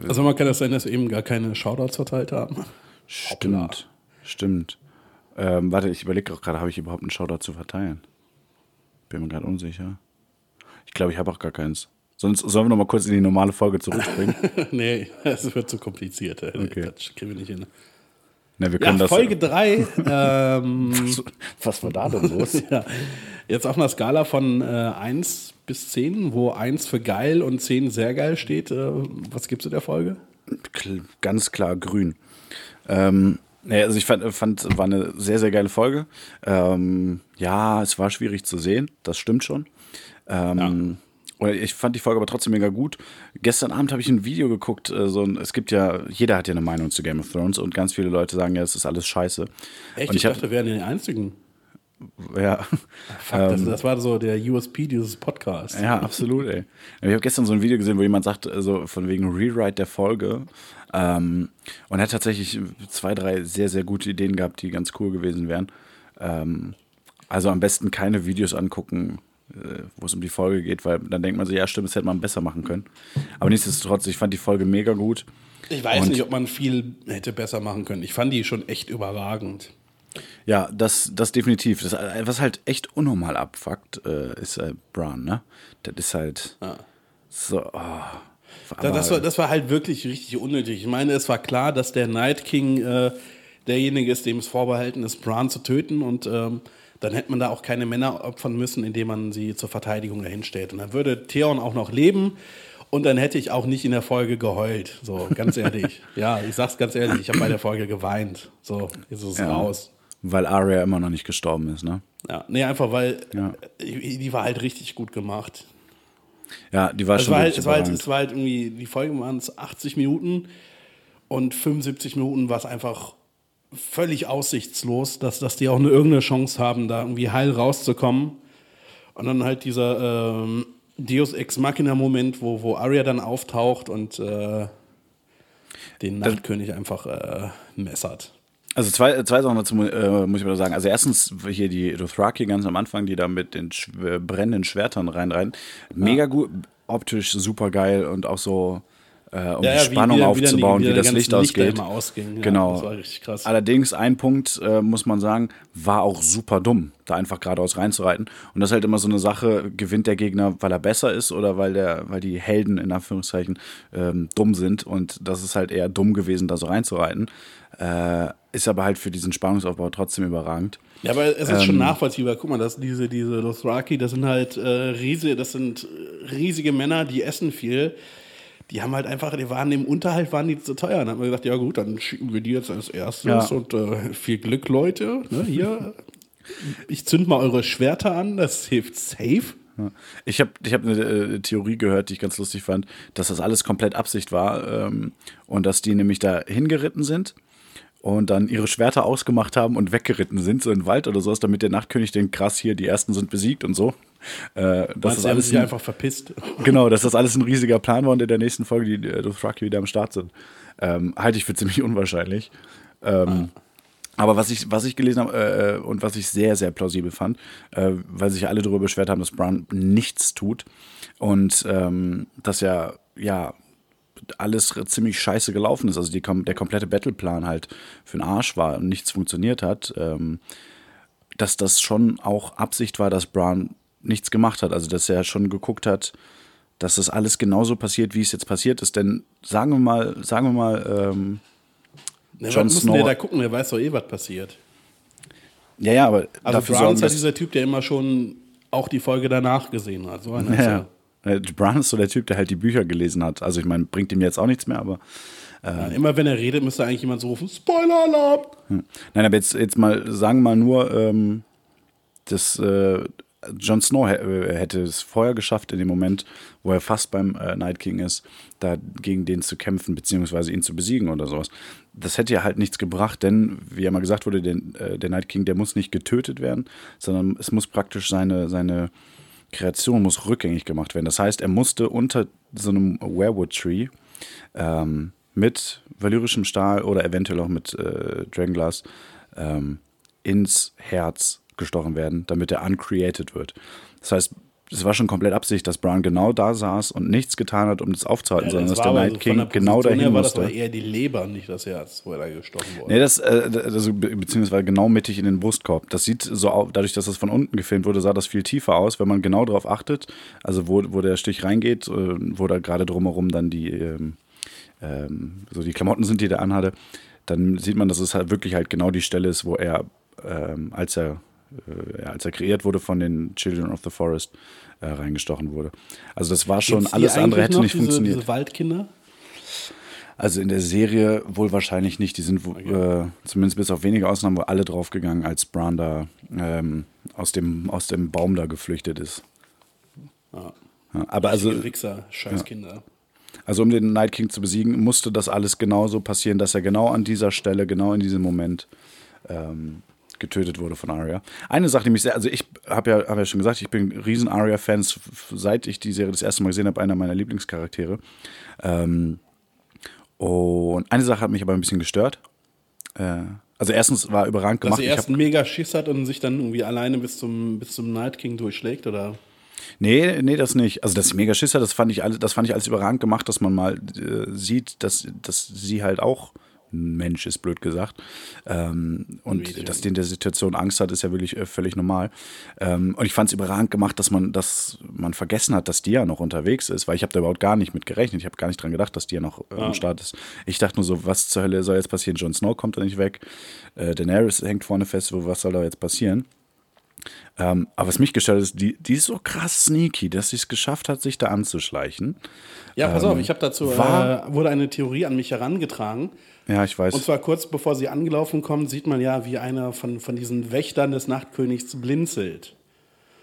also man kann das sein, dass wir eben gar keine Shoutouts verteilt haben. stimmt, stimmt. Ähm, warte, ich überlege auch gerade, habe ich überhaupt einen Shoutout zu verteilen? Bin mir gerade unsicher. Ich glaube, ich habe auch gar keins. Sonst sollen wir noch mal kurz in die normale Folge zurückspringen. nee, das wird zu kompliziert. ey. Okay. Das kriegen wir nicht hin. ne, wir Ja, können das. Folge 3. ähm, Was war da denn los? ja. Jetzt auf einer Skala von äh, 1 bis 10, wo 1 für geil und 10 sehr geil steht. Äh, was gibst du der Folge? Ganz klar grün. Ähm, nee, also ich fand, fand, war eine sehr, sehr geile Folge. Ähm, ja, es war schwierig zu sehen, das stimmt schon. Ähm, oder Ich fand die Folge aber trotzdem mega gut. Gestern Abend habe ich ein Video geguckt. äh, So ein, es gibt ja, jeder hat ja eine Meinung zu Game of Thrones und ganz viele Leute sagen ja, es ist alles scheiße. Echt? Und ich ich hab- dachte, wir wären die Einzigen. Ja, Fuck, das, das war so der USP dieses Podcasts. Ja, absolut, ey. Ich habe gestern so ein Video gesehen, wo jemand sagt, also von wegen Rewrite der Folge. Ähm, und er hat tatsächlich zwei, drei sehr, sehr gute Ideen gehabt, die ganz cool gewesen wären. Ähm, also am besten keine Videos angucken, wo es um die Folge geht, weil dann denkt man sich, ja, stimmt, das hätte man besser machen können. Aber nichtsdestotrotz, ich fand die Folge mega gut. Ich weiß Und- nicht, ob man viel hätte besser machen können. Ich fand die schon echt überragend. Ja, das, das definitiv. Das, äh, was halt echt unnormal abfuckt, äh, ist äh, Bran, ne? Das ist halt so, oh. Da, das, war, das war halt wirklich richtig unnötig. Ich meine, es war klar, dass der Night King äh, derjenige ist, dem es vorbehalten ist, Bran zu töten. Und ähm, dann hätte man da auch keine Männer opfern müssen, indem man sie zur Verteidigung dahinstellt. Und dann würde Theon auch noch leben. Und dann hätte ich auch nicht in der Folge geheult. So, ganz ehrlich. ja, ich sag's ganz ehrlich, ich habe bei der Folge geweint. So, jetzt ist es Ja. raus. Weil Arya immer noch nicht gestorben ist, ne? Ja, nee, einfach weil Ja. äh, die war halt richtig gut gemacht. Ja, die war Es schon war, halt, es, war halt, es war halt irgendwie, die Folgen waren es 80 Minuten und 75 Minuten war es einfach völlig aussichtslos, dass, dass die auch nur irgendeine Chance haben, da irgendwie heil rauszukommen. Und dann halt dieser ähm, Deus Ex Machina-Moment, wo, wo Arya dann auftaucht und äh, den Nachtkönig einfach äh, messert. Also zwei, zwei Sachen dazu äh, muss ich mal sagen. Also erstens hier die Dothraki ganz am Anfang, die da mit den sch brennenden Schwertern reinreiten. Mega gut, optisch super geil und auch so, äh, um Ja, die ja, wie Spannung wieder die- aufzubauen, wie die das Licht ausgeht. Ja, genau. das war richtig krass. Allerdings ein Punkt, äh, muss man sagen, war auch super dumm, da einfach geradeaus reinzureiten. Und das ist halt immer so eine Sache, gewinnt der Gegner, weil er besser ist oder weil, der, weil die Helden in Anführungszeichen ähm, dumm sind. Und das ist halt eher dumm gewesen, da so reinzureiten. Äh, ist aber halt für diesen Spannungsaufbau trotzdem überragend. Ja, aber es ist Ähm, schon nachvollziehbar. Guck mal, das, diese, diese Dothraki, das sind halt äh, riesige, das sind äh, riesige Männer, die essen viel. Die haben halt einfach, die waren im Unterhalt, waren die zu teuer. Dann haben wir gesagt, ja gut, dann schicken wir die jetzt als erstes Ja. und äh, viel Glück, Leute. Ne, hier, ich zünd mal eure Schwerter an, das hilft safe. Ich habe ich hab eine äh, Theorie gehört, die ich ganz lustig fand, dass das alles komplett Absicht war ähm, und dass die nämlich da hingeritten sind und dann ihre Schwerter ausgemacht haben und weggeritten sind, so in den Wald oder sowas, damit der Nachtkönig denkt, krass, hier, die Ersten sind besiegt und so. Äh, das ist alles ein, einfach verpisst. genau, dass das alles ein riesiger Plan war und in der nächsten Folge die äh, Dothraki wieder am Start sind. Ähm, halte ich für ziemlich unwahrscheinlich. Ähm, Aber was ich, was ich gelesen habe äh, und was ich sehr, sehr plausibel fand, äh, weil sich alle darüber beschwert haben, dass Brown nichts tut und ähm, dass ja, ja, alles ziemlich scheiße gelaufen ist. Also die, der komplette Battleplan halt für den Arsch war und nichts funktioniert hat, ähm, dass das schon auch Absicht war, dass Brown nichts gemacht hat. Also dass er schon geguckt hat, dass das alles genauso passiert, wie es jetzt passiert ist. Denn sagen wir mal, sagen wir mal, ähm, Ne, Jon Snow- der da gucken? Der weiß doch eh, was passiert. ja, ja, aber Also sorgen, ist ja dieser Typ, der immer schon auch die Folge danach gesehen hat. So ist Ja. Äh, Brown ist so der Typ, der halt die Bücher gelesen hat. Also ich meine, bringt ihm jetzt auch nichts mehr, aber Ja, immer wenn er redet, müsste eigentlich jemand so rufen, Spoiler-Alarm! nein, aber jetzt, jetzt mal, sagen wir mal nur, ähm, dass äh, Jon Snow äh, hätte es vorher geschafft, in dem Moment, wo er fast beim äh, Night King ist, da gegen den zu kämpfen, beziehungsweise ihn zu besiegen oder sowas. Das hätte ja halt nichts gebracht, denn, wie ja mal gesagt wurde, den, äh, der Night King, der muss nicht getötet werden, sondern es muss praktisch seine, seine Kreation muss rückgängig gemacht werden. Das heißt, er musste unter so einem Werewood-Tree ähm, mit valyrischem Stahl oder eventuell auch mit äh, Dragonglass ähm, ins Herz gestochen werden, damit er uncreated wird. Das heißt, es war schon komplett Absicht, dass Brown genau da saß und nichts getan hat, um das aufzuhalten, sondern dass war der Night so von King der genau dahin her war das musste. aber eher die Leber, nicht das Herz, wo er da gestochen wurde. Nee, das, äh, also, be- beziehungsweise genau mittig in den Brustkorb. Das sieht so aus, dadurch, dass das von unten gefilmt wurde, sah das viel tiefer aus, wenn man genau darauf achtet. Also, wo, wo der Stich reingeht, äh, wo da gerade drumherum dann die, ähm, ähm, so die Klamotten sind, die der anhatte, dann sieht man, dass es halt wirklich halt genau die Stelle ist, wo er, ähm, als er, äh, ja, als er kreiert wurde von den Children of the Forest, äh, reingestochen wurde. Also, das war schon, Gibt's alles andere hätte nicht diese, funktioniert. Diese Waldkinder? Also in der Serie wohl wahrscheinlich nicht. Die sind äh, zumindest bis auf wenige Ausnahmen wohl alle draufgegangen, als Bran da ähm, aus, dem, aus dem Baum da geflüchtet ist. Ja. Ja, aber also, Richtige Wichser, scheiß Kinder. also um den Night King zu besiegen, musste das alles genauso passieren, dass er genau an dieser Stelle, genau in diesem Moment ähm, getötet wurde von Arya. Eine Sache, die mich sehr, also ich habe ja, hab ja schon gesagt, ich bin riesen Arya-Fan, f- seit ich die Serie das erste Mal gesehen habe, einer meiner Lieblingscharaktere. Ähm, und eine Sache hat mich aber ein bisschen gestört. Äh, also erstens war überragend Dass gemacht. sie Ich erst einen mega Schiss hat und sich dann irgendwie alleine bis zum, bis zum Night King durchschlägt, oder? nee, nee, das nicht. Also dass sie mega Schiss hat, das fand ich alles, das fand ich alles überragend gemacht, dass man mal äh, sieht, dass, dass sie halt auch Mensch ist, blöd gesagt. Ähm, und Medium. dass die in der Situation Angst hat, ist ja wirklich äh, völlig normal. Ähm, und ich fand es überragend gemacht, dass man, dass man vergessen hat, dass die ja noch unterwegs ist, weil ich habe da überhaupt gar nicht mit gerechnet. Ich habe gar nicht dran gedacht, dass die ja noch äh, am Start ist. Ich dachte nur so, was zur Hölle soll jetzt passieren? Jon Snow kommt da nicht weg. Äh, Daenerys hängt vorne fest, so, was soll da jetzt passieren? Ähm, aber was mich gestört ist, die, die ist so krass sneaky, dass sie es geschafft hat, sich da anzuschleichen. Ja, pass auf, ich habe dazu, Ähm, war- äh, wurde eine Theorie an mich herangetragen. Ja, ich weiß. Und zwar kurz bevor sie angelaufen kommt, sieht man ja, wie einer von, von diesen Wächtern des Nachtkönigs blinzelt.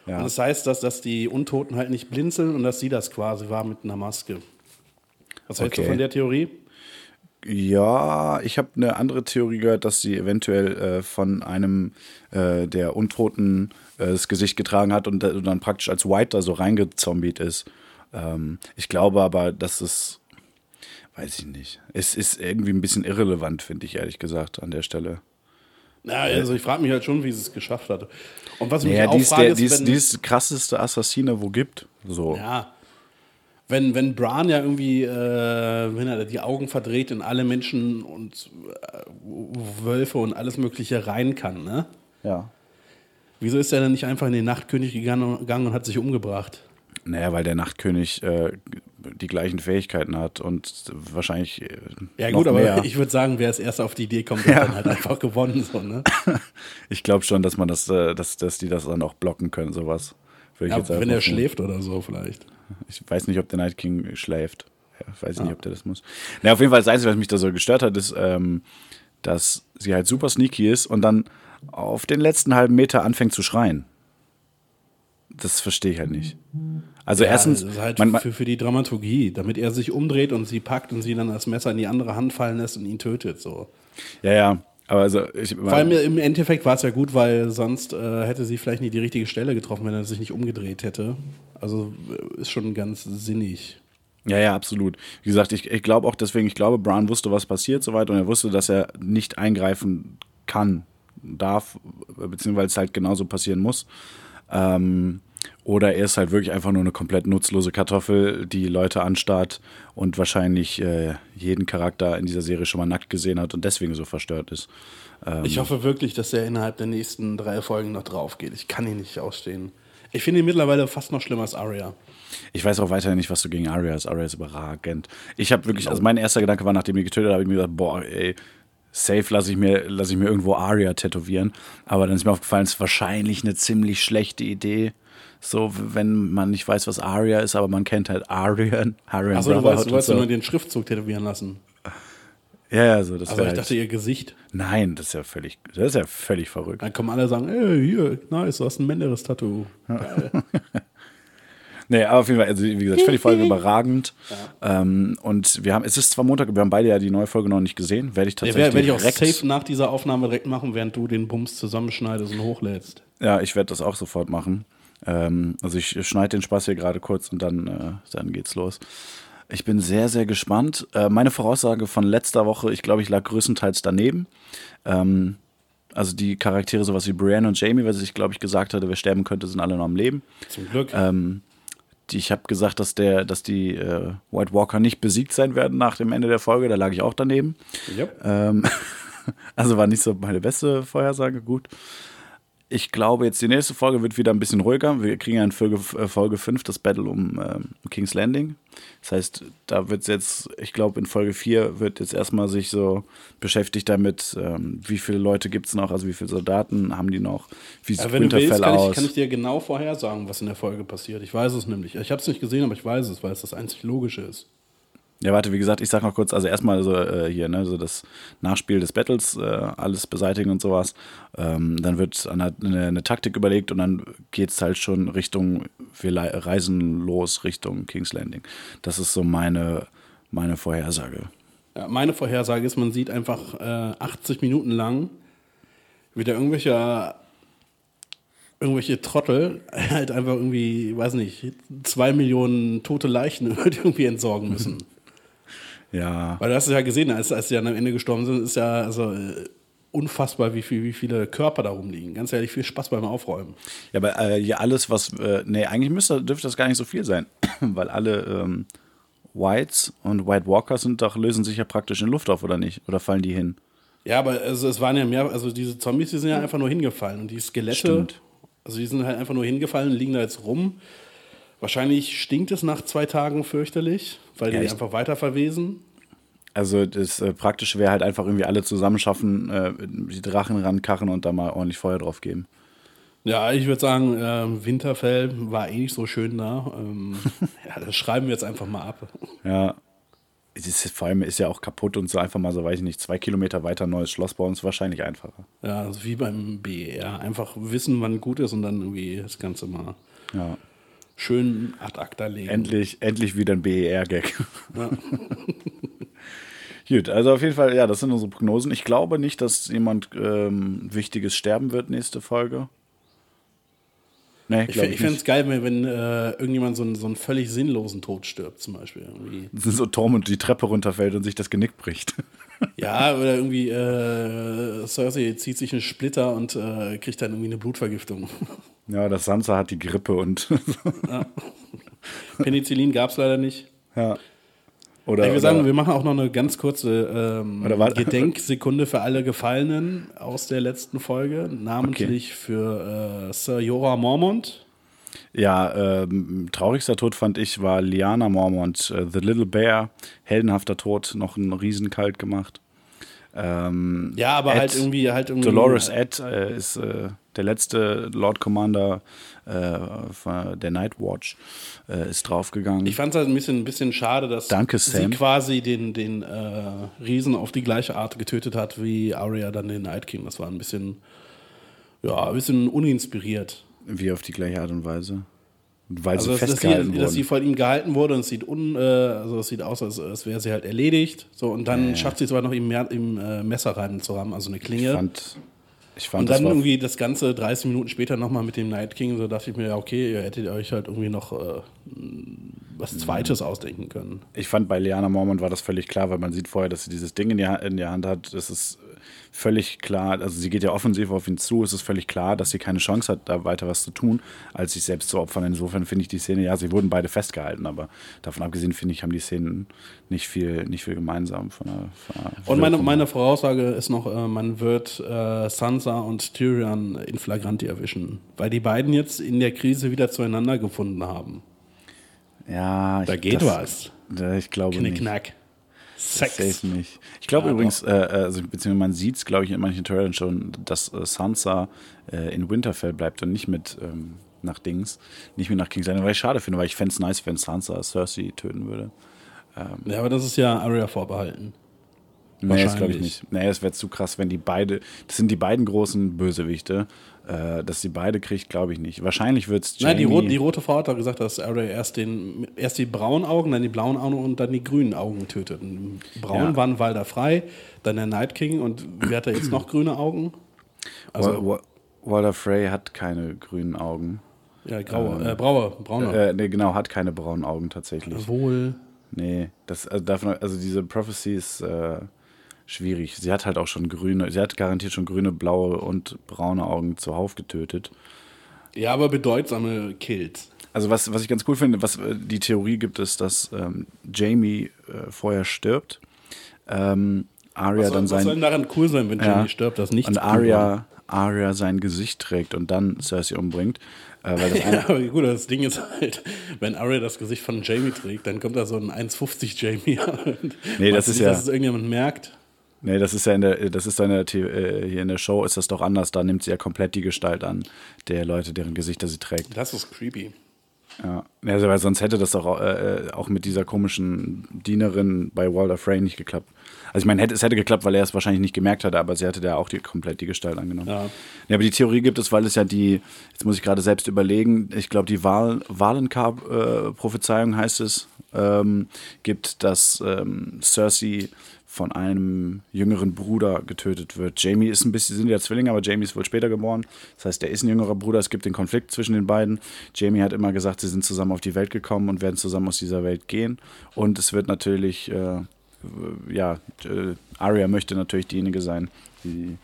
ja. Und das heißt, dass, dass die Untoten halt nicht blinzeln und dass sie das quasi war mit einer Maske. Was hältst du von der Theorie? Ja, ich habe eine andere Theorie gehört, dass sie eventuell äh, von einem äh, der Untoten äh, das Gesicht getragen hat und, da- und dann praktisch als White da so reingezombiet ist. Ähm, ich glaube aber, dass es, weiß ich nicht, es ist irgendwie ein bisschen irrelevant, finde ich ehrlich gesagt, an der Stelle. Ja, also ich frage mich halt schon, wie sie es geschafft hat. Und was ich mich Ja, auch die ist, frage, der, ist, die, ist, wenn, die ist krasseste Assassine, wo gibt. So. ja, wenn, wenn Bran ja irgendwie, äh, wenn er die Augen verdreht in alle Menschen und äh, Wölfe und alles Mögliche rein kann, ne? Ja. Wieso ist er dann nicht einfach in den Nachtkönig gegangen gegangen und hat sich umgebracht? Naja, weil der Nachtkönig äh, die gleichen Fähigkeiten hat und wahrscheinlich. Äh, Ja, noch gut, aber mehr. ich würde sagen, wer es erst auf die Idee kommt, hat dann halt einfach gewonnen. So, ne? Ich glaube schon, dass man das, äh, dass, dass die das dann auch blocken können, sowas. Ja, wenn er schläft oder so, vielleicht. Ich weiß nicht, ob der Night King schläft. Ja, ich weiß nicht, ob der das muss. Na, auf jeden Fall, das Einzige, was mich da so gestört hat, ist, ähm, dass sie halt super sneaky ist und dann auf den letzten halben Meter anfängt zu schreien. Das verstehe ich halt nicht. Also erstens, das ist halt man, für, für die Dramaturgie, damit er sich umdreht und sie packt und sie dann das Messer in die andere Hand fallen lässt und ihn tötet. So. ja, ja, aber also ich, Vor allem im Endeffekt war es ja gut, weil sonst äh, hätte sie vielleicht nicht die richtige Stelle getroffen, wenn er sich nicht umgedreht hätte. Also äh, ist schon ganz sinnig. Ja, ja, absolut. Wie gesagt, ich, ich glaube auch deswegen, ich glaube, Brown wusste, was passiert soweit und er wusste, dass er nicht eingreifen kann, darf, beziehungsweise es halt genauso passieren muss. Ähm, oder er ist halt wirklich einfach nur eine komplett nutzlose Kartoffel, die Leute anstarrt und wahrscheinlich äh, jeden Charakter in dieser Serie schon mal nackt gesehen hat und deswegen so verstört ist. Ähm, Ich hoffe wirklich, dass er innerhalb der nächsten drei Folgen noch drauf geht. Ich kann ihn nicht ausstehen. Ich finde ihn mittlerweile fast noch schlimmer als Arya. Ich weiß auch weiterhin nicht, was du gegen Arya hast. Arya ist überragend. Ich habe wirklich, also mein erster Gedanke war, nachdem ich getötet habe, habe ich mir gesagt, boah, ey, safe lasse ich, mir, lass ich mir irgendwo Arya tätowieren. Aber dann ist mir aufgefallen, es ist wahrscheinlich eine ziemlich schlechte Idee. So, wenn man nicht weiß, was Arya ist, aber man kennt halt Aryan. Aryan Achso, du wolltest, du wolltest so. nur den Schriftzug tätowieren lassen. Ja, ja, so, das Also ich halt, dachte, ihr Gesicht. Nein, das ist ja völlig, das ist ja völlig verrückt. Dann kommen alle sagen, ey, hier, nice, du hast ein Menderes-Tattoo. Geil. Nee, aber auf jeden Fall, also wie gesagt, ich finde die Folge überragend. Ähm, und wir haben, es ist zwar Montag, wir haben beide ja die neue Folge noch nicht gesehen. Werde ich Ja, tatsächlich werde werd ich auch direkt, safe nach dieser Aufnahme direkt machen, während du den Bums zusammenschneidest und hochlädst. Ja, ich werde das auch sofort machen. Ähm, also ich schneide den Spaß hier gerade kurz und dann, äh, dann geht's los. Ich bin sehr, sehr gespannt. Äh, meine Voraussage von letzter Woche, ich glaube, ich lag größtenteils daneben. Ähm, also die Charaktere, sowas wie Brienne und Jamie, weil ich, glaube ich, gesagt hatte, wer sterben könnte, sind alle noch am Leben. Zum Glück. Ähm, die, ich habe gesagt, dass, der, dass die äh, White Walker nicht besiegt sein werden nach dem Ende der Folge. Da lag ich auch daneben. Yep. Ähm, also war nicht so meine beste Vorhersage. Gut. Ich glaube, jetzt die nächste Folge wird wieder ein bisschen ruhiger. Wir kriegen ja in Folge, äh, Folge 5 das Battle um ähm, King's Landing. Das heißt, da wird es jetzt, ich glaube, in Folge 4 wird jetzt erstmal sich so beschäftigt damit, ähm, wie viele Leute gibt es noch, also wie viele Soldaten haben die noch, wie sieht Ja, wenn du willst, kann ich, aus. kann ich dir genau vorhersagen, was in der Folge passiert. Ich weiß es nämlich. Ich habe es nicht gesehen, aber ich weiß es, weil es das einzig Logische ist. Ja, warte, wie gesagt, ich sag noch kurz, also erstmal so äh, hier, ne, so das Nachspiel des Battles, äh, alles beseitigen und sowas. Ähm, dann wird eine, eine, Taktik überlegt und dann geht's halt schon Richtung, wir reisen los Richtung King's Landing. Das ist so meine, meine Vorhersage. Ja, meine Vorhersage ist, man sieht einfach äh, 80 Minuten lang wieder irgendwelche, irgendwelche Trottel halt einfach irgendwie, weiß nicht, zwei Millionen tote Leichen irgendwie entsorgen müssen. Ja, Weil du hast es ja gesehen, als, als die dann am Ende gestorben sind, ist ja also äh, unfassbar, wie, viel, wie viele Körper da rumliegen. Ganz ehrlich, viel Spaß beim Aufräumen. ja aber äh, hier alles, was, äh, nee, eigentlich müsste, dürfte das gar nicht so viel sein, weil alle ähm, Whites und White Walkers sind doch, lösen sich ja praktisch in Luft auf, oder nicht? Oder fallen die hin? Ja, aber also, es waren ja mehr, also diese Zombies, die sind ja einfach nur hingefallen. Und die Skelette, Stimmt. also die sind halt einfach nur hingefallen, liegen da jetzt rum. Wahrscheinlich stinkt es nach zwei Tagen fürchterlich, weil Ja, die einfach weiter verwesen. Also das äh, Praktische wäre halt einfach irgendwie alle zusammenschaffen, äh, die Drachen rankachen und da mal ordentlich Feuer drauf geben. Ja, ich würde sagen, ähm, Winterfell war eh nicht so schön da. Ähm, ja, das schreiben wir jetzt einfach mal ab. Ja. Es ist, vor allem ist ja auch kaputt und so einfach mal so, weiß ich nicht, zwei Kilometer weiter ein neues Schloss bauen ist wahrscheinlich einfacher. Ja, also wie beim BER. Einfach wissen, wann gut ist und dann irgendwie das Ganze mal Ja. Schön ad acta legen. Endlich, endlich wieder ein BER-Gag. Ja. Gut, also auf jeden Fall, ja, das sind unsere Prognosen. Ich glaube nicht, dass jemand ähm, Wichtiges sterben wird nächste Folge. Nee, Ich, ich, fände es geil, wenn, wenn äh, irgendjemand so einen, so einen völlig sinnlosen Tod stirbt, zum Beispiel. Irgendwie. So Tom und die Treppe runterfällt und sich das Genick bricht. Ja, oder irgendwie äh, Cersei zieht sich einen Splitter und äh, kriegt dann irgendwie eine Blutvergiftung. Ja, das Sansa hat die Grippe und Penicillin gab es leider nicht. Ja. Oder, Ich würde sagen, wir machen auch noch eine ganz kurze ähm, Gedenksekunde für alle Gefallenen aus der letzten Folge, namentlich für äh, Sir Jorah Mormont. Ja, ähm, traurigster Tod fand ich war Liana Mormont, äh, The Little Bear, heldenhafter Tod, noch ein Riesenkalt gemacht. Ähm, Ja, aber Ed, halt irgendwie halt irgendwie. Dolores Ed äh, ist äh, der letzte Lord Commander äh, der Night Watch, äh, ist draufgegangen. Ich fand es halt ein bisschen, ein bisschen schade, dass Danke, sie Sam. quasi den, den äh, Riesen auf die gleiche Art getötet hat wie Arya dann den Night King. Das war ein bisschen, ja, ein bisschen uninspiriert. Wie auf die gleiche Art und Weise. Weil Also, sie dass, dass, festgehalten sie, dass sie wurden. von ihm gehalten wurde und es sieht, un, äh, also es sieht aus, als, als wäre sie halt erledigt. So, und dann schafft sie es aber noch im, im äh, Messer rein zu haben, also eine Ich Klinge. fand, ich fand und dann irgendwie das Ganze 30 Minuten später nochmal mit dem Night King, so dachte ich mir, ja, okay, ihr hättet euch halt irgendwie noch äh, was Zweites ausdenken können. ich fand bei Liana Mormont war das völlig klar, weil man sieht vorher, dass sie dieses Ding in der, in der Hand hat. Das ist völlig klar, also sie geht ja offensiv auf ihn zu, es ist völlig klar, dass sie keine Chance hat, da weiter was zu tun, als sich selbst zu opfern. Insofern finde ich die Szene, ja, sie wurden beide festgehalten, aber davon abgesehen, finde ich, haben die Szenen nicht viel, nicht viel gemeinsam von der, von der Und meine, meine Voraussage ist noch, äh, man wird äh, Sansa und Tyrion in Flagranti erwischen, weil die beiden jetzt in der Krise wieder zueinander gefunden haben. ja, ich, Da geht das, was. Ich glaube nicht. Knickknack. Sex. Safe nicht. Ich glaube Ja, übrigens, äh, also, beziehungsweise man sieht es, glaube ich, in manchen Trailern schon, dass äh, Sansa äh, in Winterfell bleibt und nicht mit ähm, nach Dings, nicht mit nach King's Landing, weil ich schade finde, weil ich fände es nice, wenn Sansa Cersei töten würde. Ja, aber das ist ja Arya vorbehalten. Nee, das glaube ich nicht. Nee, es wäre zu krass, wenn die beide, das sind die beiden großen Bösewichte, äh, dass sie beide kriegt, glaube ich nicht. Wahrscheinlich wird es Nein, die, Rot, die rote Frau hat doch gesagt, dass Arya erst, den, erst die braunen Augen, dann die blauen Augen und dann die grünen Augen tötet. Braunen Ja. waren Walder frei, dann der Night King und wer hat da jetzt noch grüne Augen? Also, Wa- Wa- Walder Frey hat keine grünen Augen. ja, graue, äh, braue, braune. Äh, nee, genau, hat keine braunen Augen tatsächlich. Wohl. Nee, das, also, davon, also diese Prophecy ist äh, schwierig. Sie hat halt auch schon grüne, sie hat garantiert schon grüne, blaue und braune Augen zuhauf getötet. Ja, aber bedeutsame Kills. Also was, was ich ganz cool finde, was äh, die Theorie gibt, ist, dass ähm, Jamie äh, vorher stirbt. Ähm, Arya Was, dann soll, was soll sein denn daran cool sein, wenn Ja. Jamie stirbt, das nicht und Arya, Arya sein Gesicht trägt und dann Cersei umbringt. Äh, Ja, aber gut, das Ding ist halt, wenn Arya das Gesicht von Jamie trägt, dann kommt da so ein 1,50 Jamie. Und Nee, das ist nicht, ja- Dass es irgendjemand merkt. Nee, das ist ja in der, das ist in äh, hier in der Show ist das doch anders. Da nimmt sie ja komplett die Gestalt an der Leute, deren Gesichter sie trägt. Das ist creepy. Ja, also, weil sonst hätte das doch auch, äh, auch mit dieser komischen Dienerin bei Walder Frey nicht geklappt. Also ich meine, hätte, es hätte geklappt, weil er es wahrscheinlich nicht gemerkt hatte, aber sie hatte da auch die, komplett die Gestalt angenommen. Ja. Ja, aber die Theorie gibt es, weil es ja die, jetzt muss ich gerade selbst überlegen, ich glaube die Wahl, Wahlenkar-Prophezeiung heißt es, ähm, gibt, dass ähm, Cersei von einem jüngeren Bruder getötet wird. Jamie ist ein bisschen, sind ja Zwillinge, aber Jamie ist wohl später geboren. Das heißt, er ist ein jüngerer Bruder, es gibt den Konflikt zwischen den beiden. Jamie hat immer gesagt, sie sind zusammen auf die Welt gekommen und werden zusammen aus dieser Welt gehen. Und es wird natürlich, äh, ja, äh, Arya möchte natürlich diejenige sein, die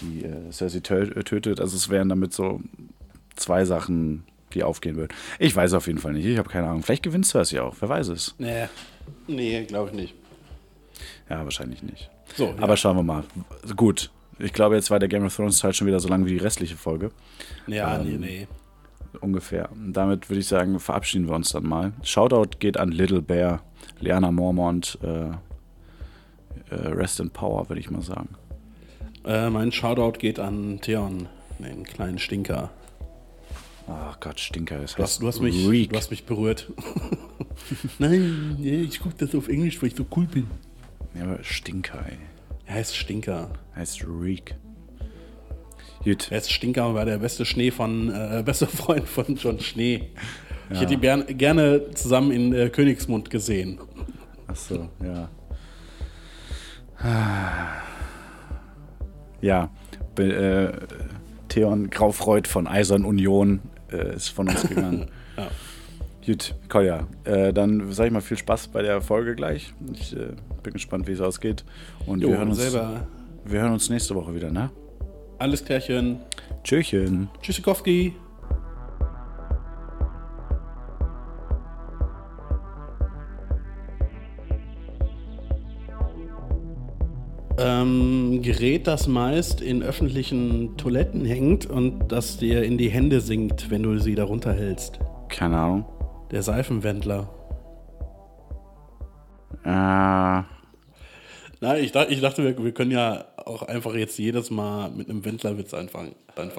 die äh, Cersei tö- tötet. Also es wären damit so zwei Sachen, die aufgehen würden. Ich weiß auf jeden Fall nicht. Ich habe keine Ahnung. Vielleicht gewinnt Cersei auch. Wer weiß es. Nee, nee glaube ich nicht. Ja, wahrscheinlich nicht. So, ja. Aber schauen wir mal. Gut. Ich glaube, jetzt war der Game of Thrones Teil schon wieder so lang wie die restliche Folge. Ja, Ähm, nee, nee. Ungefähr. Und damit würde ich sagen, verabschieden wir uns dann mal. Shoutout geht an Little Bear, Liana Mormont, äh, äh, Rest in Power, würde ich mal sagen. Äh, mein Shoutout geht an Theon, den kleinen Stinker. Ach Gott, Stinker. Das Du hast, heißt du hast, mich, du hast mich berührt. Nein, nee, ich gucke das auf Englisch, weil ich so cool bin. Ja, aber Stinker, ey. Er heißt Stinker. Heißt Reek. Gut. Er ist Stinker, war der beste Schnee von, äh, beste Freund von John Schnee. Ich hätte ihn gern, gerne zusammen in äh, Königsmund gesehen. Ach so, ja. Ja, be, äh, Theon Graufreud von Eisern Union äh, ist von uns gegangen. Ja. Gut, Kolja, äh, dann sage ich mal viel Spaß bei der Folge gleich. Ich äh, bin gespannt, wie es ausgeht. Und jo, wir, hören uns, selber. wir hören uns nächste Woche wieder, ne? Alles Klärchen. Tschüsschen. Tschüssikowski. Ähm, Gerät, das meist in öffentlichen Toiletten hängt und das dir in die Hände sinkt, wenn du sie darunter hältst. Keine Ahnung. Der Seifenwendler. Äh, Nein, ich, ich dachte, wir, wir können ja auch einfach jetzt jedes Mal mit einem Wendlerwitz anfangen.